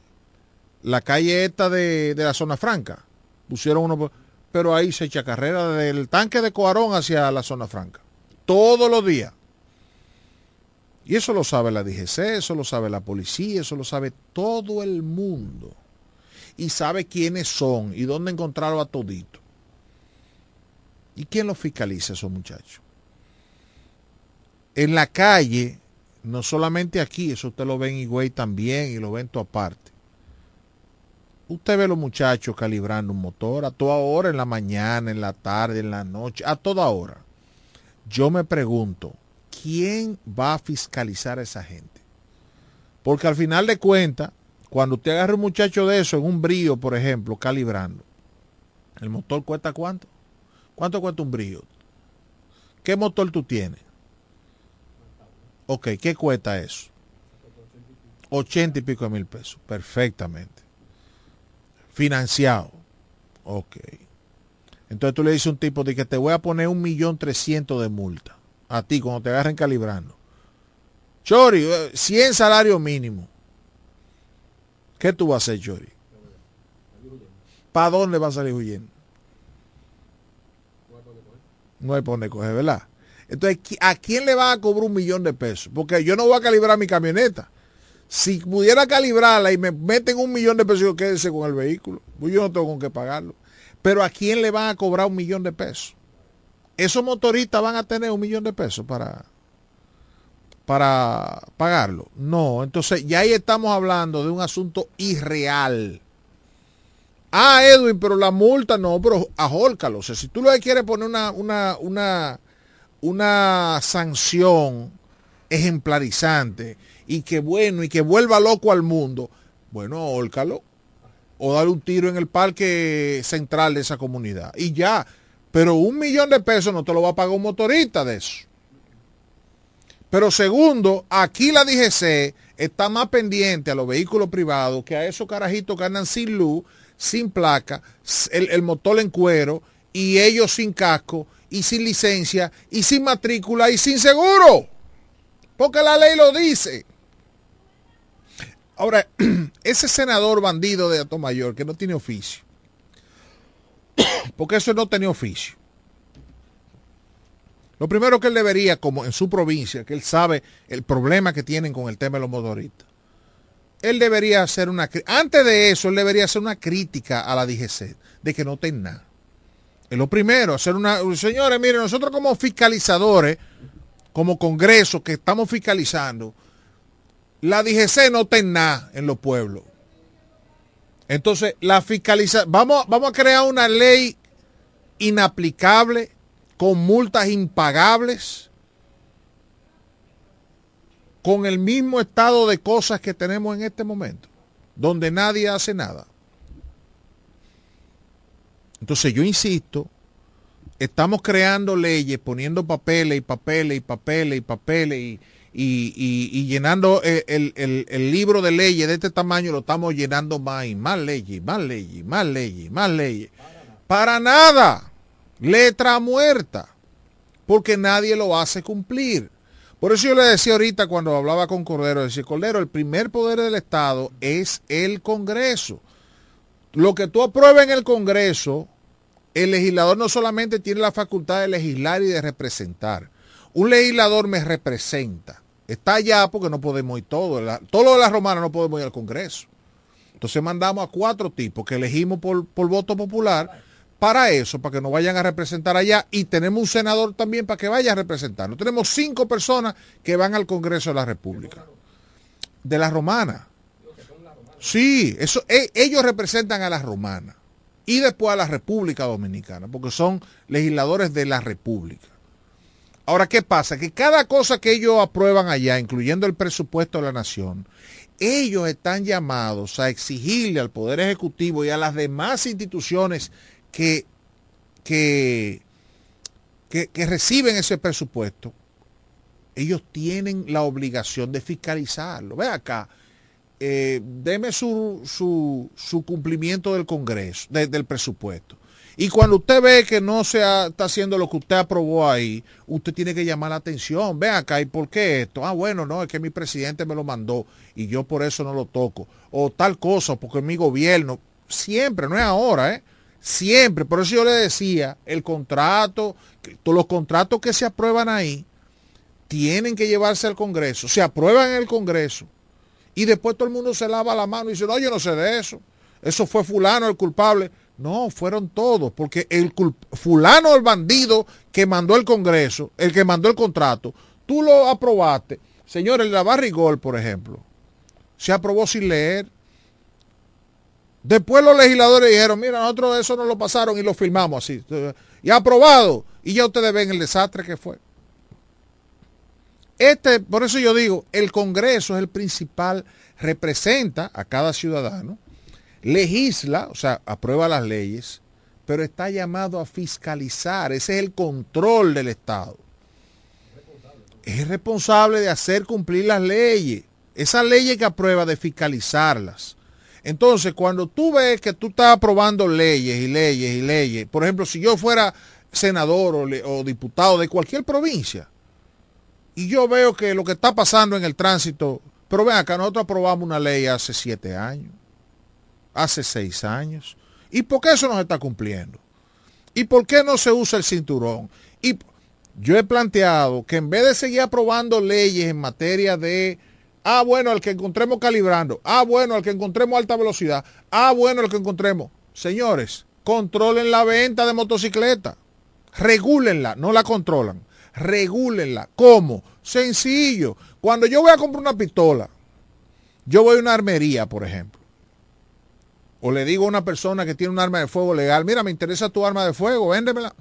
la calle esta de, de la zona franca. Pusieron uno, pero ahí se echa carrera del tanque de Coarón hacia la zona franca. Todos los días. Y eso lo sabe la DGC, eso lo sabe la policía, eso lo sabe todo el mundo. Y sabe quiénes son y dónde encontrarlo a todito. ¿Y quién lo fiscaliza esos muchachos? En la calle, no solamente aquí, eso usted lo ve en Higüey también y lo ve en toda parte. Usted ve los muchachos calibrando un motor a toda hora, en la mañana, en la tarde, en la noche, a toda hora. Yo me pregunto, ¿quién va a fiscalizar a esa gente? Porque al final de cuentas, cuando usted agarra un muchacho de eso en un brío, por ejemplo, calibrando, ¿el motor cuesta cuánto? ¿Cuánto cuesta un brío? ¿Qué motor tú tienes? Ok, ¿qué cuesta eso? 80 y pico de mil pesos. Perfectamente. Financiado. Ok. Entonces tú le dices a un tipo de que te voy a poner un millón trescientos de multa. A ti, cuando te agarren calibrando. Chori, 100 salario mínimo. ¿Qué tú vas a hacer, Chori? ¿Para dónde vas a salir huyendo? No hay por dónde coger, ¿verdad? Entonces, ¿a quién le va a cobrar un millón de pesos? Porque yo no voy a calibrar mi camioneta. Si pudiera calibrarla y me meten un millón de pesos, yo quédese con el vehículo. Pues yo no tengo con qué pagarlo. Pero ¿a quién le van a cobrar un millón de pesos? Esos motoristas van a tener un millón de pesos para, para pagarlo. No, entonces ya ahí estamos hablando de un asunto irreal. Ah, Edwin, pero la multa no, pero ajólcalo. O sea, si tú le quieres poner una, una, una, una sanción ejemplarizante y que bueno, y que vuelva loco al mundo, bueno, ahólcalo. O darle un tiro en el parque central de esa comunidad. Y ya. Pero un millón de pesos no te lo va a pagar un motorista de eso. Pero segundo, aquí la DGC está más pendiente a los vehículos privados que a esos carajitos que andan sin luz, sin placa, el, motor en cuero y ellos sin casco y sin licencia y sin matrícula y sin seguro. Porque la ley lo dice. Ahora, <clears throat> ese senador bandido de Mayor que no tiene oficio, <coughs> porque eso no tenía oficio. Lo primero que él debería, como en su provincia, que él sabe el problema que tienen con el tema de los motoristas, él debería hacer una, antes de eso, él debería hacer una crítica a la DGC de que no tenga nada. Es lo primero, hacer una, señores, miren, nosotros como fiscalizadores, como Congreso que estamos fiscalizando, la DGC no tiene nada en los pueblos. Entonces, la fiscalización, vamos, vamos a crear una ley inaplicable con multas impagables, con el mismo estado de cosas que tenemos en este momento, donde nadie hace nada. Entonces yo insisto, estamos creando leyes, poniendo papeles y papeles y papeles y papeles y, y, llenando el, el, libro de leyes de este tamaño, lo estamos llenando más y más leyes, más leyes, más leyes, más leyes. Para nada. Letra muerta. Porque nadie lo hace cumplir. Por eso yo le decía ahorita cuando hablaba con Cordero, decía, Cordero, el primer poder del Estado es el Congreso. Lo que tú apruebas en el Congreso, el legislador no solamente tiene la facultad de legislar y de representar. Un legislador me representa. Está allá porque no podemos ir todo. Todo lo de las romanas no podemos ir al Congreso. Entonces mandamos a cuatro tipos que elegimos por, por voto popular para eso, para que nos vayan a representar allá. Y tenemos un senador también para que vaya a representarnos. Tenemos cinco personas que van al Congreso de la República. De las romanas. Sí, eso, e, ellos representan a las romanas. Y después a la República Dominicana, porque son legisladores de la República. Ahora, ¿qué pasa? Que cada cosa que ellos aprueban allá, incluyendo el presupuesto de la nación, ellos están llamados a exigirle al Poder Ejecutivo y a las demás instituciones que, que, que, reciben ese presupuesto, ellos tienen la obligación de fiscalizarlo. Ve acá, eh, deme su, su, su cumplimiento del Congreso, de- del presupuesto. Y cuando usted ve que no se está haciendo lo que usted aprobó ahí, usted tiene que llamar la atención. Ven acá, ¿y por qué esto? Ah, bueno, no, es que mi presidente me lo mandó y yo por eso no lo toco. O tal cosa, porque mi gobierno, siempre, no es ahora, ¿eh? Siempre. Por eso yo le decía, el contrato, todos los contratos que se aprueban ahí, tienen que llevarse al Congreso. Se aprueban en el Congreso. Y después todo el mundo se lava la mano y dice, no, yo no sé de eso. Eso fue fulano el culpable. No, fueron todos, porque el fulano el bandido que mandó el Congreso, el que mandó el contrato, tú lo aprobaste. Señor, el Barrigol, por ejemplo, se aprobó sin leer. Después los legisladores dijeron, mira, nosotros eso no lo pasaron y lo firmamos así. Y aprobado. Y ya ustedes ven el desastre que fue. Este, por eso yo digo, el Congreso es el principal, representa a cada ciudadano, legisla, o sea, aprueba las leyes, pero está llamado a fiscalizar, ese es el control del Estado. Es responsable de hacer cumplir las leyes, esas leyes que aprueba de fiscalizarlas. Entonces, cuando tú ves que tú estás aprobando leyes y leyes y leyes, por ejemplo, si yo fuera senador o, diputado de cualquier provincia, y yo veo que lo que está pasando en el tránsito, pero ven acá, nosotros aprobamos una ley hace siete años, hace seis años. ¿Y por qué eso no se está cumpliendo? ¿Y por qué no se usa el cinturón? Y yo he planteado que en vez de seguir aprobando leyes en materia de, ah, bueno, al que encontremos calibrando, ah, bueno, al que encontremos alta velocidad, ah, bueno, al que encontremos, señores, controlen la venta de motocicletas, regúlenla, no la controlan, regúlenla. ¿Cómo? Sencillo. Cuando yo voy a comprar una pistola, yo voy a una armería, por ejemplo, o le digo a una persona que tiene un arma de fuego legal, mira, me interesa tu arma de fuego, véndemela.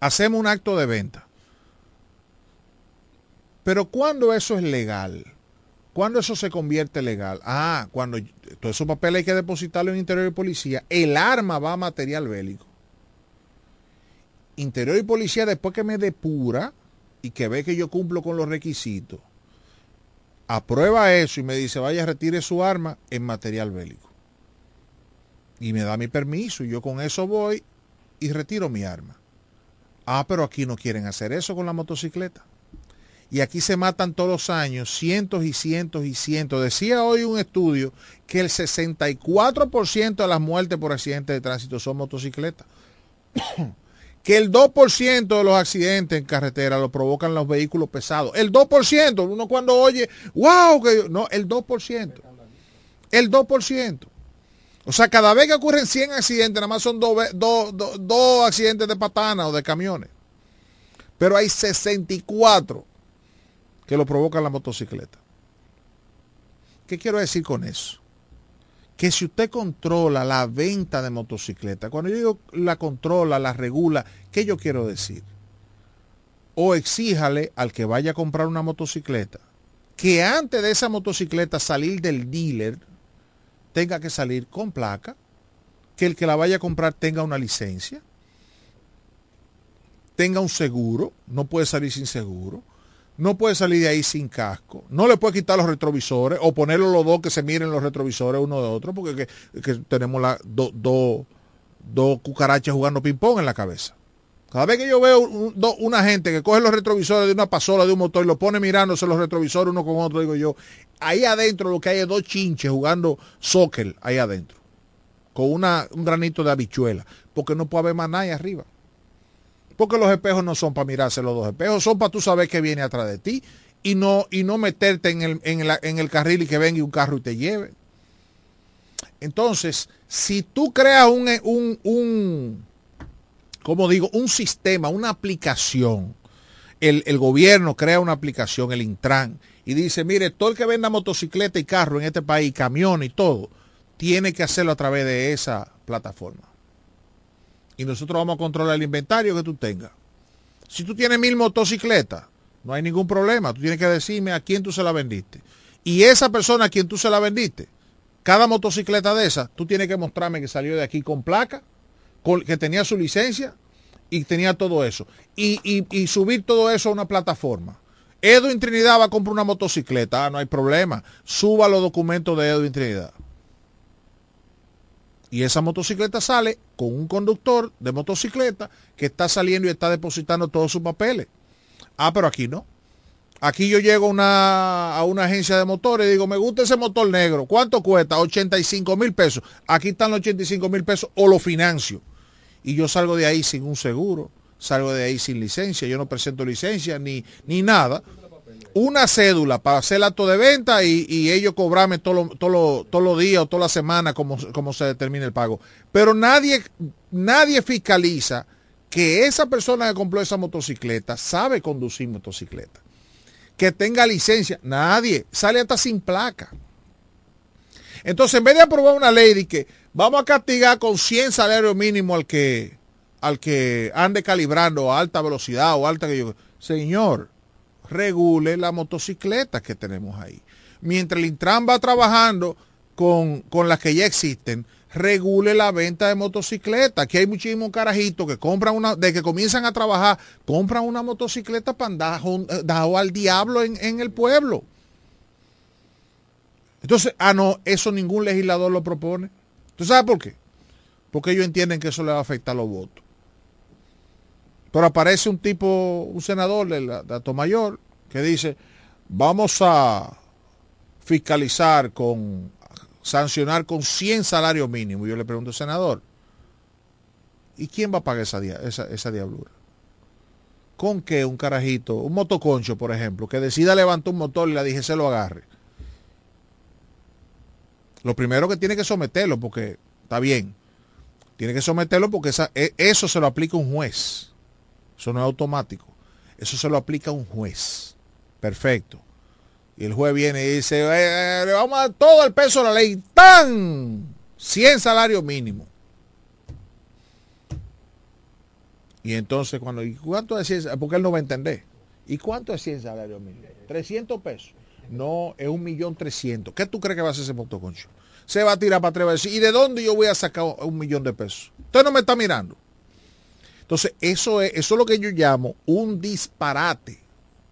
Hacemos un acto de venta. Pero cuando eso es legal, cuando eso se convierte legal, ah, cuando todos esos papeles hay que depositarlo en interior y policía, el arma va a material bélico. Interior y policía, después que me depura y que ve que yo cumplo con los requisitos, aprueba eso y me dice, vaya, retire su arma en material bélico. Y me da mi permiso y yo con eso voy y retiro mi arma. Ah, pero aquí no quieren hacer eso con la motocicleta. Y aquí se matan todos los años cientos y cientos y cientos. Decía hoy un estudio que el 64% de las muertes por accidentes de tránsito son motocicletas. <coughs> que el 2% de los accidentes en carretera lo provocan los vehículos pesados. El 2%, uno cuando oye, wow, que yo-". no, el 2%. El 2%. O sea, cada vez que ocurren 100 accidentes, nada más son dos, dos- dos- dos accidentes de patana o de camiones. Pero hay 64 que lo provocan la motocicleta. ¿Qué quiero decir con eso? Que si usted controla la venta de motocicleta, cuando yo digo la controla, la regula, ¿qué yo quiero decir? O exíjale al que vaya a comprar una motocicleta que antes de esa motocicleta salir del dealer tenga que salir con placa, que el que la vaya a comprar tenga una licencia, tenga un seguro, no puede salir sin seguro, no puede salir de ahí sin casco, no le puede quitar los retrovisores o ponerlos los dos que se miren los retrovisores uno de otro, porque que, tenemos la- do- do- dos cucarachas jugando ping-pong en la cabeza. Cada vez que yo veo un- do- una gente que coge los retrovisores de una pasola de un motor y lo pone mirándose los retrovisores uno con otro, digo yo, ahí adentro lo que hay es dos chinches jugando soccer ahí adentro, con una, un granito de habichuela, porque no puede haber más nadie arriba. Porque los espejos no son para mirarse los dos espejos, son para tú saber que viene atrás de ti y no, y no meterte en el, en, en el carril y que venga un carro y te lleve. Entonces, si tú creas un, un, un como digo, un sistema, una aplicación, el, el gobierno crea una aplicación, el Intran, y dice, mire, todo el que venda motocicleta y carro en este país, camión y todo, tiene que hacerlo a través de esa plataforma. Y nosotros vamos a controlar el inventario que tú tengas. Si tú tienes mil motocicletas, no hay ningún problema. Tú tienes que decirme a quién tú se la vendiste. Y esa persona a quien tú se la vendiste, cada motocicleta de esa, tú tienes que mostrarme que salió de aquí con placa, que tenía su licencia y tenía todo eso. Y, y- y subir todo eso a una plataforma. Edwin Trinidad va a comprar una motocicleta. Ah, no hay problema. Suba los documentos de Edwin Trinidad. Y esa motocicleta sale con un conductor de motocicleta que está saliendo y está depositando todos sus papeles. Ah, pero aquí no. Aquí yo llego una, a una agencia de motores y digo, me gusta ese motor negro. ¿Cuánto cuesta? 85 mil pesos. Aquí están los 85 mil pesos o lo financio. Y yo salgo de ahí sin un seguro, salgo de ahí sin licencia, yo no presento licencia ni, ni nada. Una cédula para hacer el acto de venta y, ellos cobrarme todos los todo lo, días o toda la semana como, como se determine el pago. Pero nadie, nadie fiscaliza que esa persona que compró esa motocicleta sabe conducir motocicleta que tenga licencia. Nadie. Sale hasta sin placa. Entonces, en vez de aprobar una ley de que vamos a castigar con 100 salarios mínimos al que, al que ande calibrando a alta velocidad o alta que yo... Señor, regule la motocicleta que tenemos ahí. Mientras el Intran va trabajando con, con las que ya existen, regule la venta de motocicletas. Aquí hay muchísimos carajitos que compran una, de que comienzan a trabajar, compran una motocicleta para andar eh, dado al diablo en, el pueblo. Entonces, ah, no, eso ningún legislador lo propone. ¿Tú sabes por qué? Porque ellos entienden que eso le va a afectar los votos. Pero aparece un tipo, un senador de la de Mayor, que dice, vamos a fiscalizar con sancionar con 100 salarios mínimos. Yo le pregunto, senador, ¿y quién va a pagar esa, esa, diablura? ¿Con qué un carajito, un motoconcho, por ejemplo, que decida levantar un motor y la dije se lo agarre? Lo primero que tiene que someterlo, porque está bien, tiene que someterlo porque e, eso se lo aplica un juez. Eso no es automático. Eso se lo aplica un juez. Perfecto. Y el juez viene y dice, eh, le vamos a dar todo el peso de la ley. ¡Tan! 100 salarios mínimos. Y entonces cuando, ¿y cuánto es 100? Porque él no va a entender. ¿Y cuánto es 100 salarios mínimos? 300 pesos. No, es un millón trescientos. ¿Qué tú crees que va a hacer ese motoconcho? Se va a tirar para atrás y ¿y de dónde yo voy a sacar un millón de pesos? Usted no me está mirando. Entonces, eso es, eso es lo que yo llamo un disparate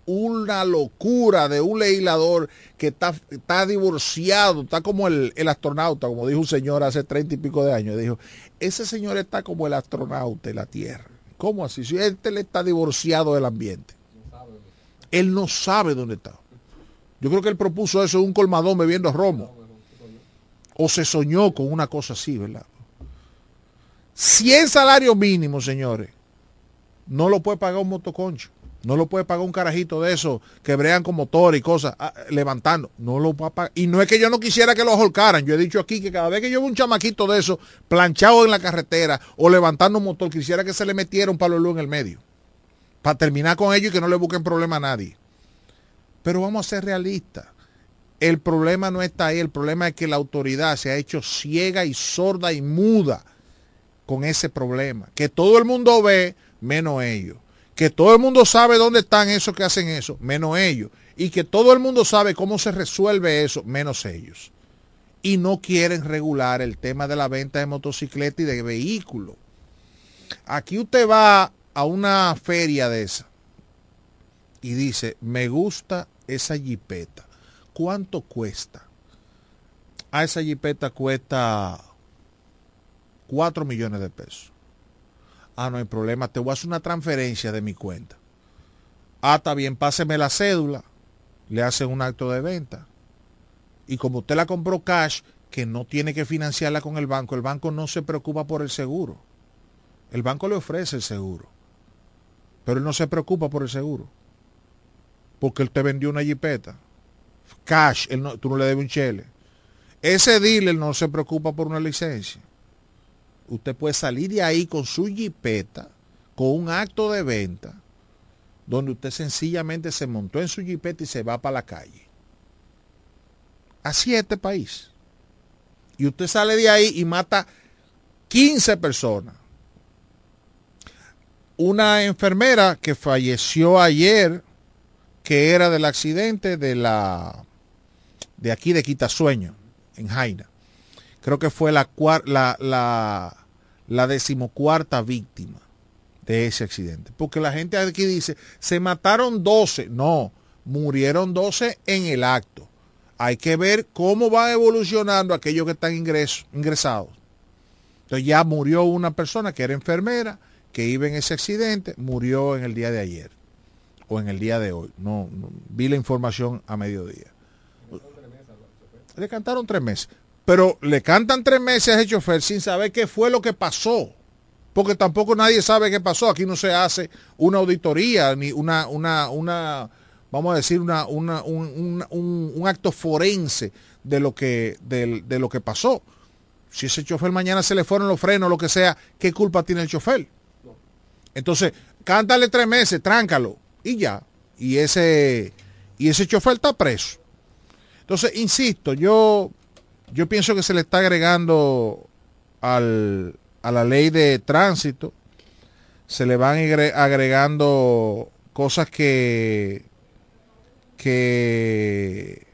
una locura de un legislador que está, está divorciado, está como el, astronauta, como dijo un señor hace treinta y pico de años. Dijo, ese señor está como el astronauta de la Tierra. ¿Cómo así? Si este le está divorciado del ambiente. Él no sabe dónde está. Yo creo que él propuso eso en un colmadón bebiendo romo. O se soñó con una cosa así, ¿verdad? 100 salarios mínimos, señores. No lo puede pagar un motoconcho. No lo puede pagar un carajito de eso que brean con motor y cosas, ah, levantando. No lo puede pagar. Y no es que yo no quisiera que lo holcaran. Yo he dicho aquí que cada vez que yo veo un chamaquito de eso planchado en la carretera o levantando un motor, quisiera que se le metiera un palo de luz en el medio. Para terminar con ello y que no le busquen problema a nadie. Pero vamos a ser realistas. El problema no está ahí. El problema es que la autoridad se ha hecho ciega y sorda y muda con ese problema. Que todo el mundo ve, menos ellos que todo el mundo sabe dónde están esos que hacen eso, menos ellos. Y que todo el mundo sabe cómo se resuelve eso, menos ellos. Y no quieren regular el tema de la venta de motocicleta y de vehículos. Aquí usted va a una feria de esa y dice, me gusta esa jipeta. ¿Cuánto cuesta? A ah, esa jipeta cuesta 4 millones de pesos. Ah, no hay problema, te voy a hacer una transferencia de mi cuenta. Ah, está bien, páseme la cédula, le hacen un acto de venta. Y como usted la compró cash, que no tiene que financiarla con el banco, el banco no se preocupa por el seguro. El banco le ofrece el seguro. Pero él no se preocupa por el seguro. Porque él te vendió una jipeta. Cash, tú no le debes un chele. Ese dealer no se preocupa por una licencia usted puede salir de ahí con su jipeta, con un acto de venta, donde usted sencillamente se montó en su jipeta y se va para la calle. Así es este país. Y usted sale de ahí y mata 15 personas. Una enfermera que falleció ayer, que era del accidente de la de aquí de Quitasueño, en Jaina creo que fue la, la, la, la decimocuarta víctima de ese accidente. Porque la gente aquí dice, se mataron 12. No, murieron 12 en el acto. Hay que ver cómo va evolucionando aquellos que están ingresos, ingresados. Entonces ya murió una persona que era enfermera, que iba en ese accidente, murió en el día de ayer o en el día de hoy. No vi la información a mediodía. Le cantaron tres meses. Pero le cantan tres meses a ese chofer sin saber qué fue lo que pasó. Porque tampoco nadie sabe qué pasó. Aquí no se hace una auditoría, ni una, una, una vamos a decir, una, una, un, un, un, acto forense de lo, que, de, lo que pasó. Si ese chofer mañana se le fueron los frenos, lo que sea, ¿qué culpa tiene el chofer? Entonces, cántale tres meses, tráncalo y ya. Y ese, y ese chofer está preso. Entonces, insisto, yo, yo pienso que se le está agregando al, a la ley de tránsito, se le van agregando cosas que, que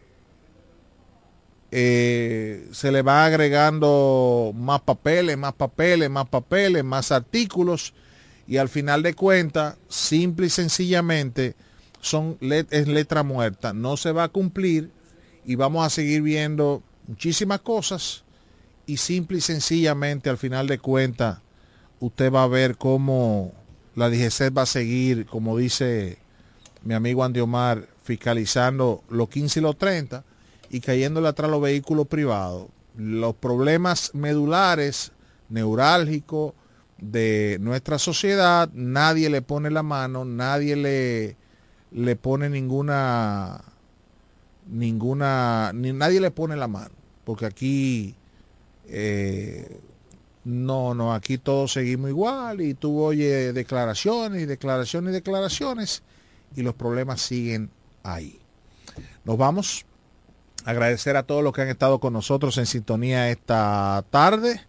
eh, se le va agregando más papeles, más papeles, más papeles, más artículos y al final de cuentas, simple y sencillamente, son, es letra muerta. No se va a cumplir y vamos a seguir viendo muchísimas cosas y simple y sencillamente al final de cuentas usted va a ver cómo la DGC va a seguir, como dice mi amigo Andy Omar, fiscalizando los 15 y los 30 y cayéndole atrás los vehículos privados. Los problemas medulares, neurálgicos de nuestra sociedad, nadie le pone la mano, nadie le, le pone ninguna ninguna, ni nadie le pone la mano, porque aquí eh, no, no, aquí todos seguimos igual y tú oyes declaraciones y declaraciones y declaraciones y los problemas siguen ahí. Nos vamos. Agradecer a todos los que han estado con nosotros en sintonía esta tarde.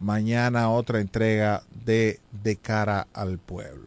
Mañana otra entrega de De cara al pueblo.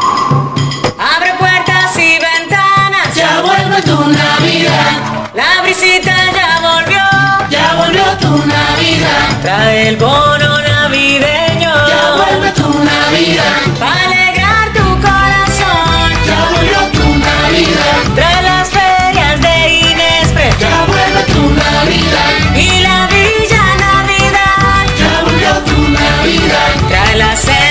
Tu Navidad. La brisita ya volvió, ya volvió tu Navidad. Trae el bono navideño, ya vuelve tu Navidad. Para alegrar tu corazón, ya volvió tu Navidad. Trae las ferias de Inespre, ya vuelve tu Navidad. Y la Villa Navidad, ya volvió tu Navidad. Trae la cena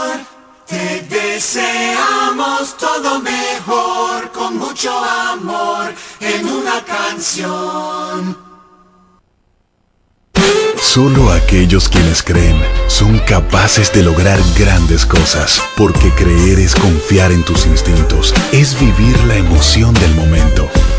Te deseamos todo mejor, con mucho amor, en una canción. Solo aquellos quienes creen son capaces de lograr grandes cosas, porque creer es confiar en tus instintos, es vivir la emoción del momento,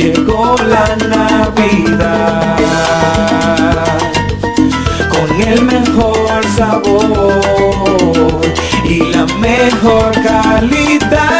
llegó la Navidad con el mejor sabor y la mejor calidad.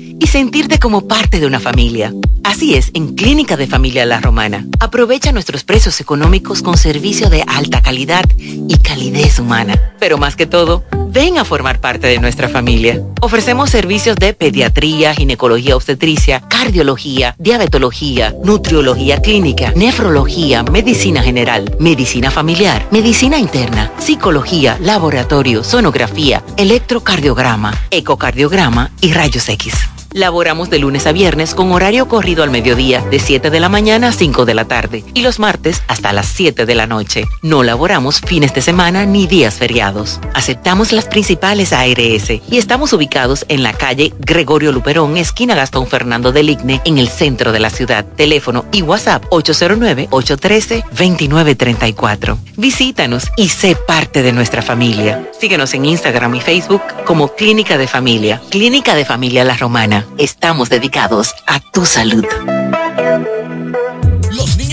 y sentirte como parte de una familia. Así es, en Clínica de Familia La Romana. Aprovecha nuestros precios económicos con servicio de alta calidad y calidez humana. Pero más que todo, ven a formar parte de nuestra familia. Ofrecemos servicios de pediatría, ginecología obstetricia, cardiología, diabetología, nutriología clínica, nefrología, medicina general, medicina familiar, medicina interna, psicología, laboratorio, sonografía, electrocardiograma, ecocardiograma y rayos X. Laboramos de lunes a viernes con horario corrido al mediodía, de 7 de la mañana a 5 de la tarde, y los martes hasta las 7 de la noche. No laboramos fines de semana ni días feriados. Aceptamos principales ARS y estamos ubicados en la calle Gregorio Luperón, esquina Gastón Fernando del Igne, en el centro de la ciudad. Teléfono y WhatsApp 809-813-2934. Visítanos y sé parte de nuestra familia. Síguenos en Instagram y Facebook como Clínica de Familia. Clínica de Familia La Romana. Estamos dedicados a tu salud.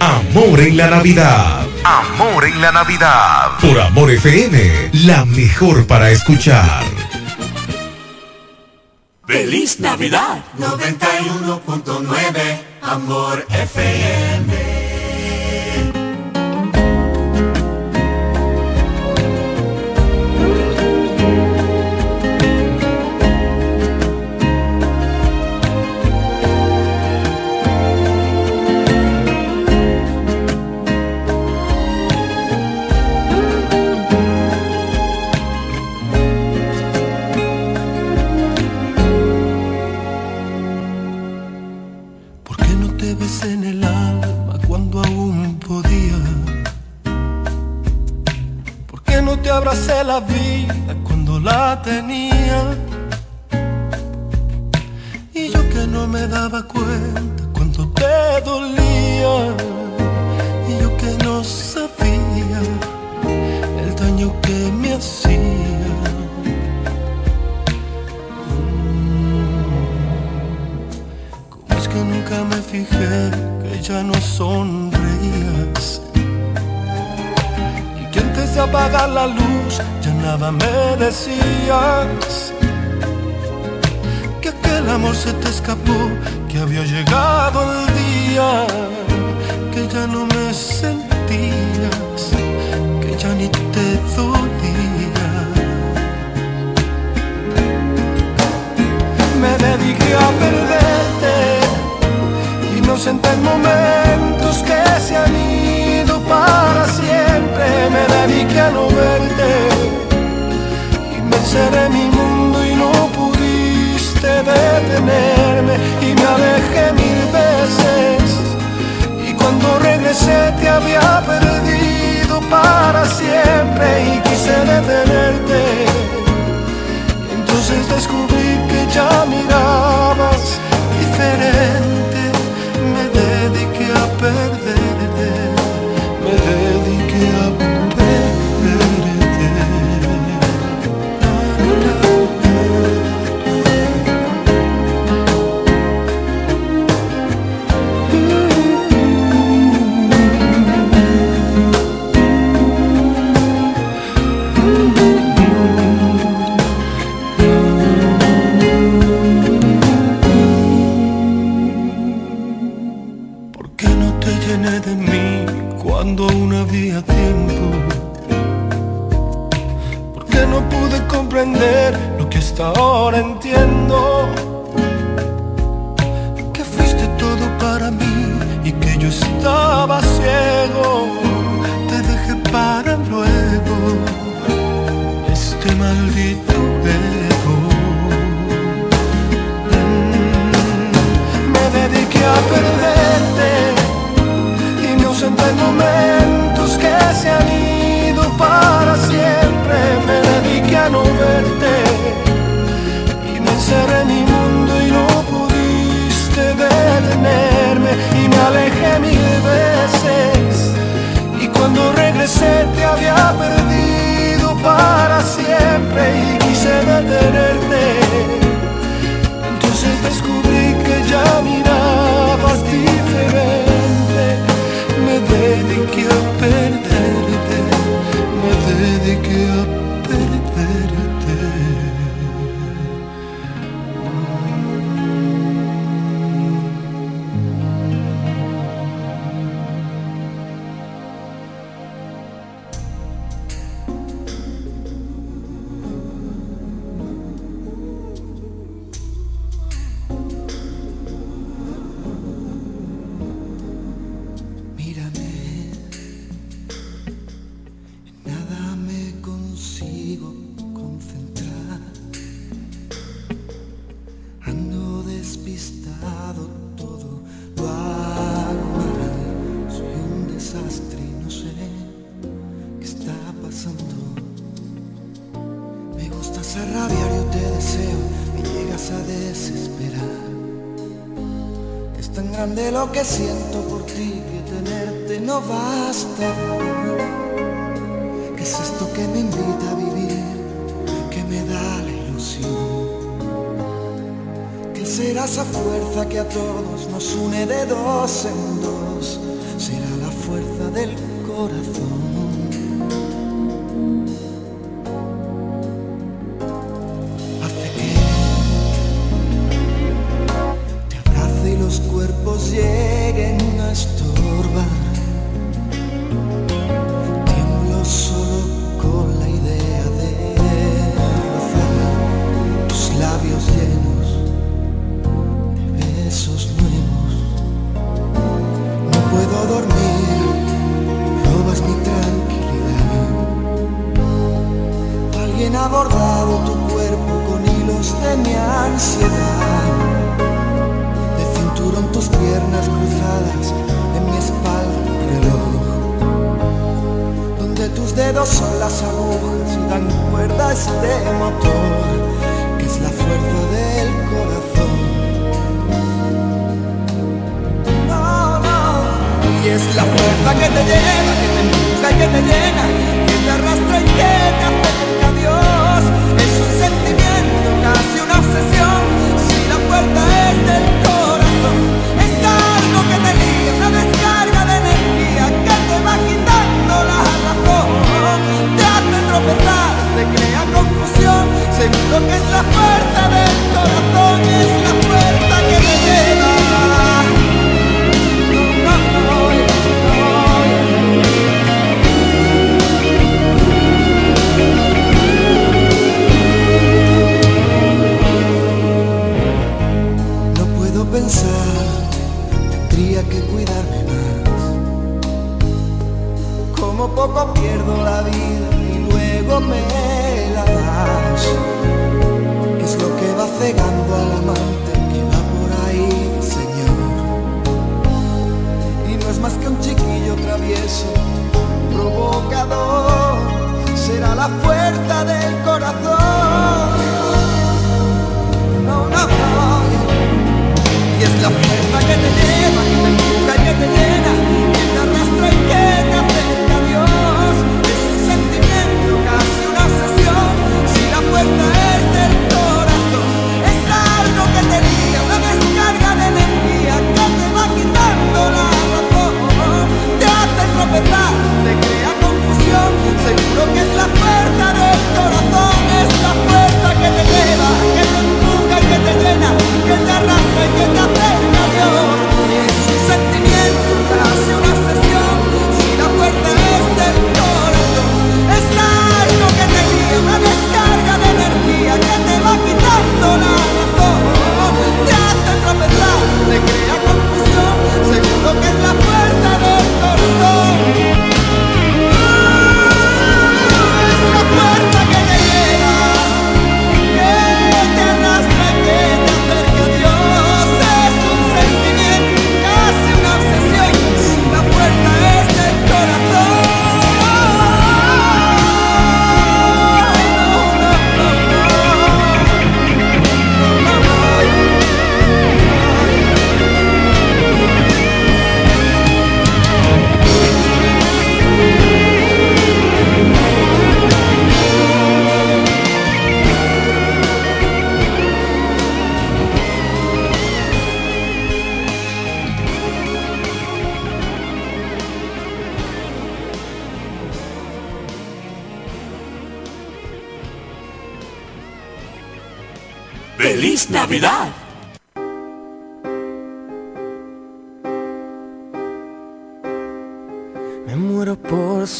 Amor en la Navidad. Amor en la Navidad. Por Amor FM, la mejor para escuchar. Feliz Navidad 91.9 Amor FM. La vida cuando la tenía? Y yo que no me daba cuenta cuando te dolía. Y yo que no sabía el daño que me hacía. ¿Cómo es que nunca me fijé que ya no sonreías? De apagar la luz ya nada me decías. Que aquel amor se te escapó, que había llegado el día, que ya no me sentías, que ya ni te dolía. me dediqué a perderte inocentes momentos que se han para siempre me dediqué a no verte. Y me encerré en mi mundo y no pudiste detenerme. Y me alejé mil veces. Y cuando regresé te había perdido para siempre y quise detenerte. Entonces descubrí que ya mirabas diferente. Lo que hasta ahora entiendo? Que fuiste todo para mí y que yo estaba ciego. Te dejé para luego este maldito ego. me dediqué a perderte inocentes momentos que se han ido para y cuando regresé te había perdido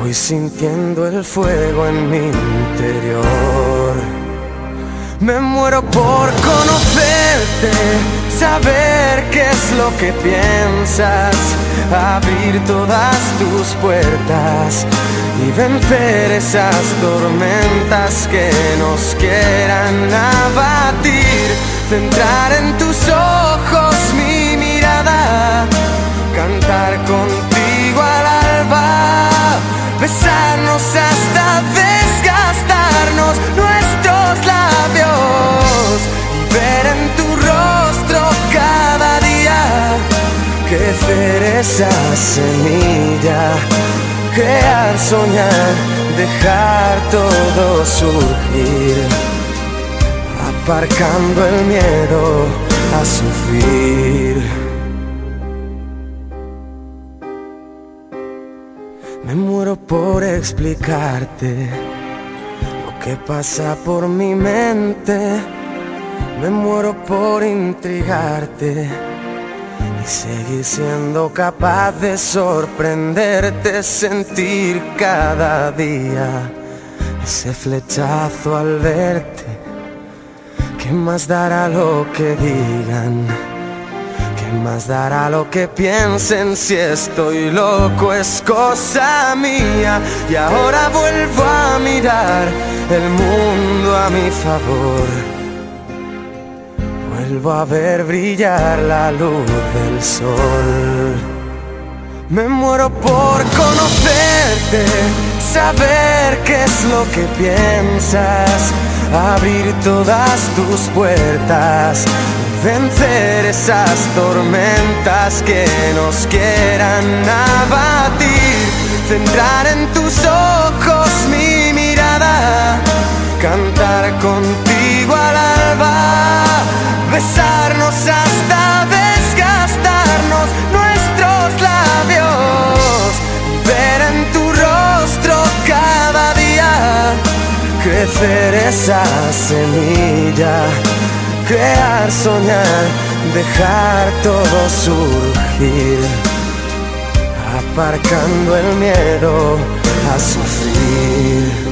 Voy sintiendo el fuego en mi interior. Me muero por conocerte, saber qué es lo que piensas, abrir todas tus puertas y vencer esas tormentas que nos quieran abatir. Centrar en tus ojos mi mirada, cantar alba besarnos hasta desgastarnos nuestros labios y ver en tu rostro cada día crecer esa semilla, crear, soñar, dejar todo surgir, aparcando el miedo a sufrir. Me muero por explicarte lo que pasa por mi mente. Me muero por intrigarte y seguir siendo capaz de sorprenderte, sentir cada día ese flechazo al verte. ¿Qué más dará lo que digan? ¿Qué más dará lo que piensen si estoy loco? Es cosa mía y ahora vuelvo a mirar el mundo a mi favor. Vuelvo a ver brillar la luz del sol. Me muero por conocerte, saber qué es lo que piensas, abrir todas tus puertas vencer esas tormentas que nos quieran abatir, centrar en tus ojos mi mirada, cantar contigo al alba, besarnos hasta desgastarnos nuestros labios, ver en tu rostro cada día crecer esa semilla crear, soñar, dejar todo surgir, aparcando el miedo a sufrir.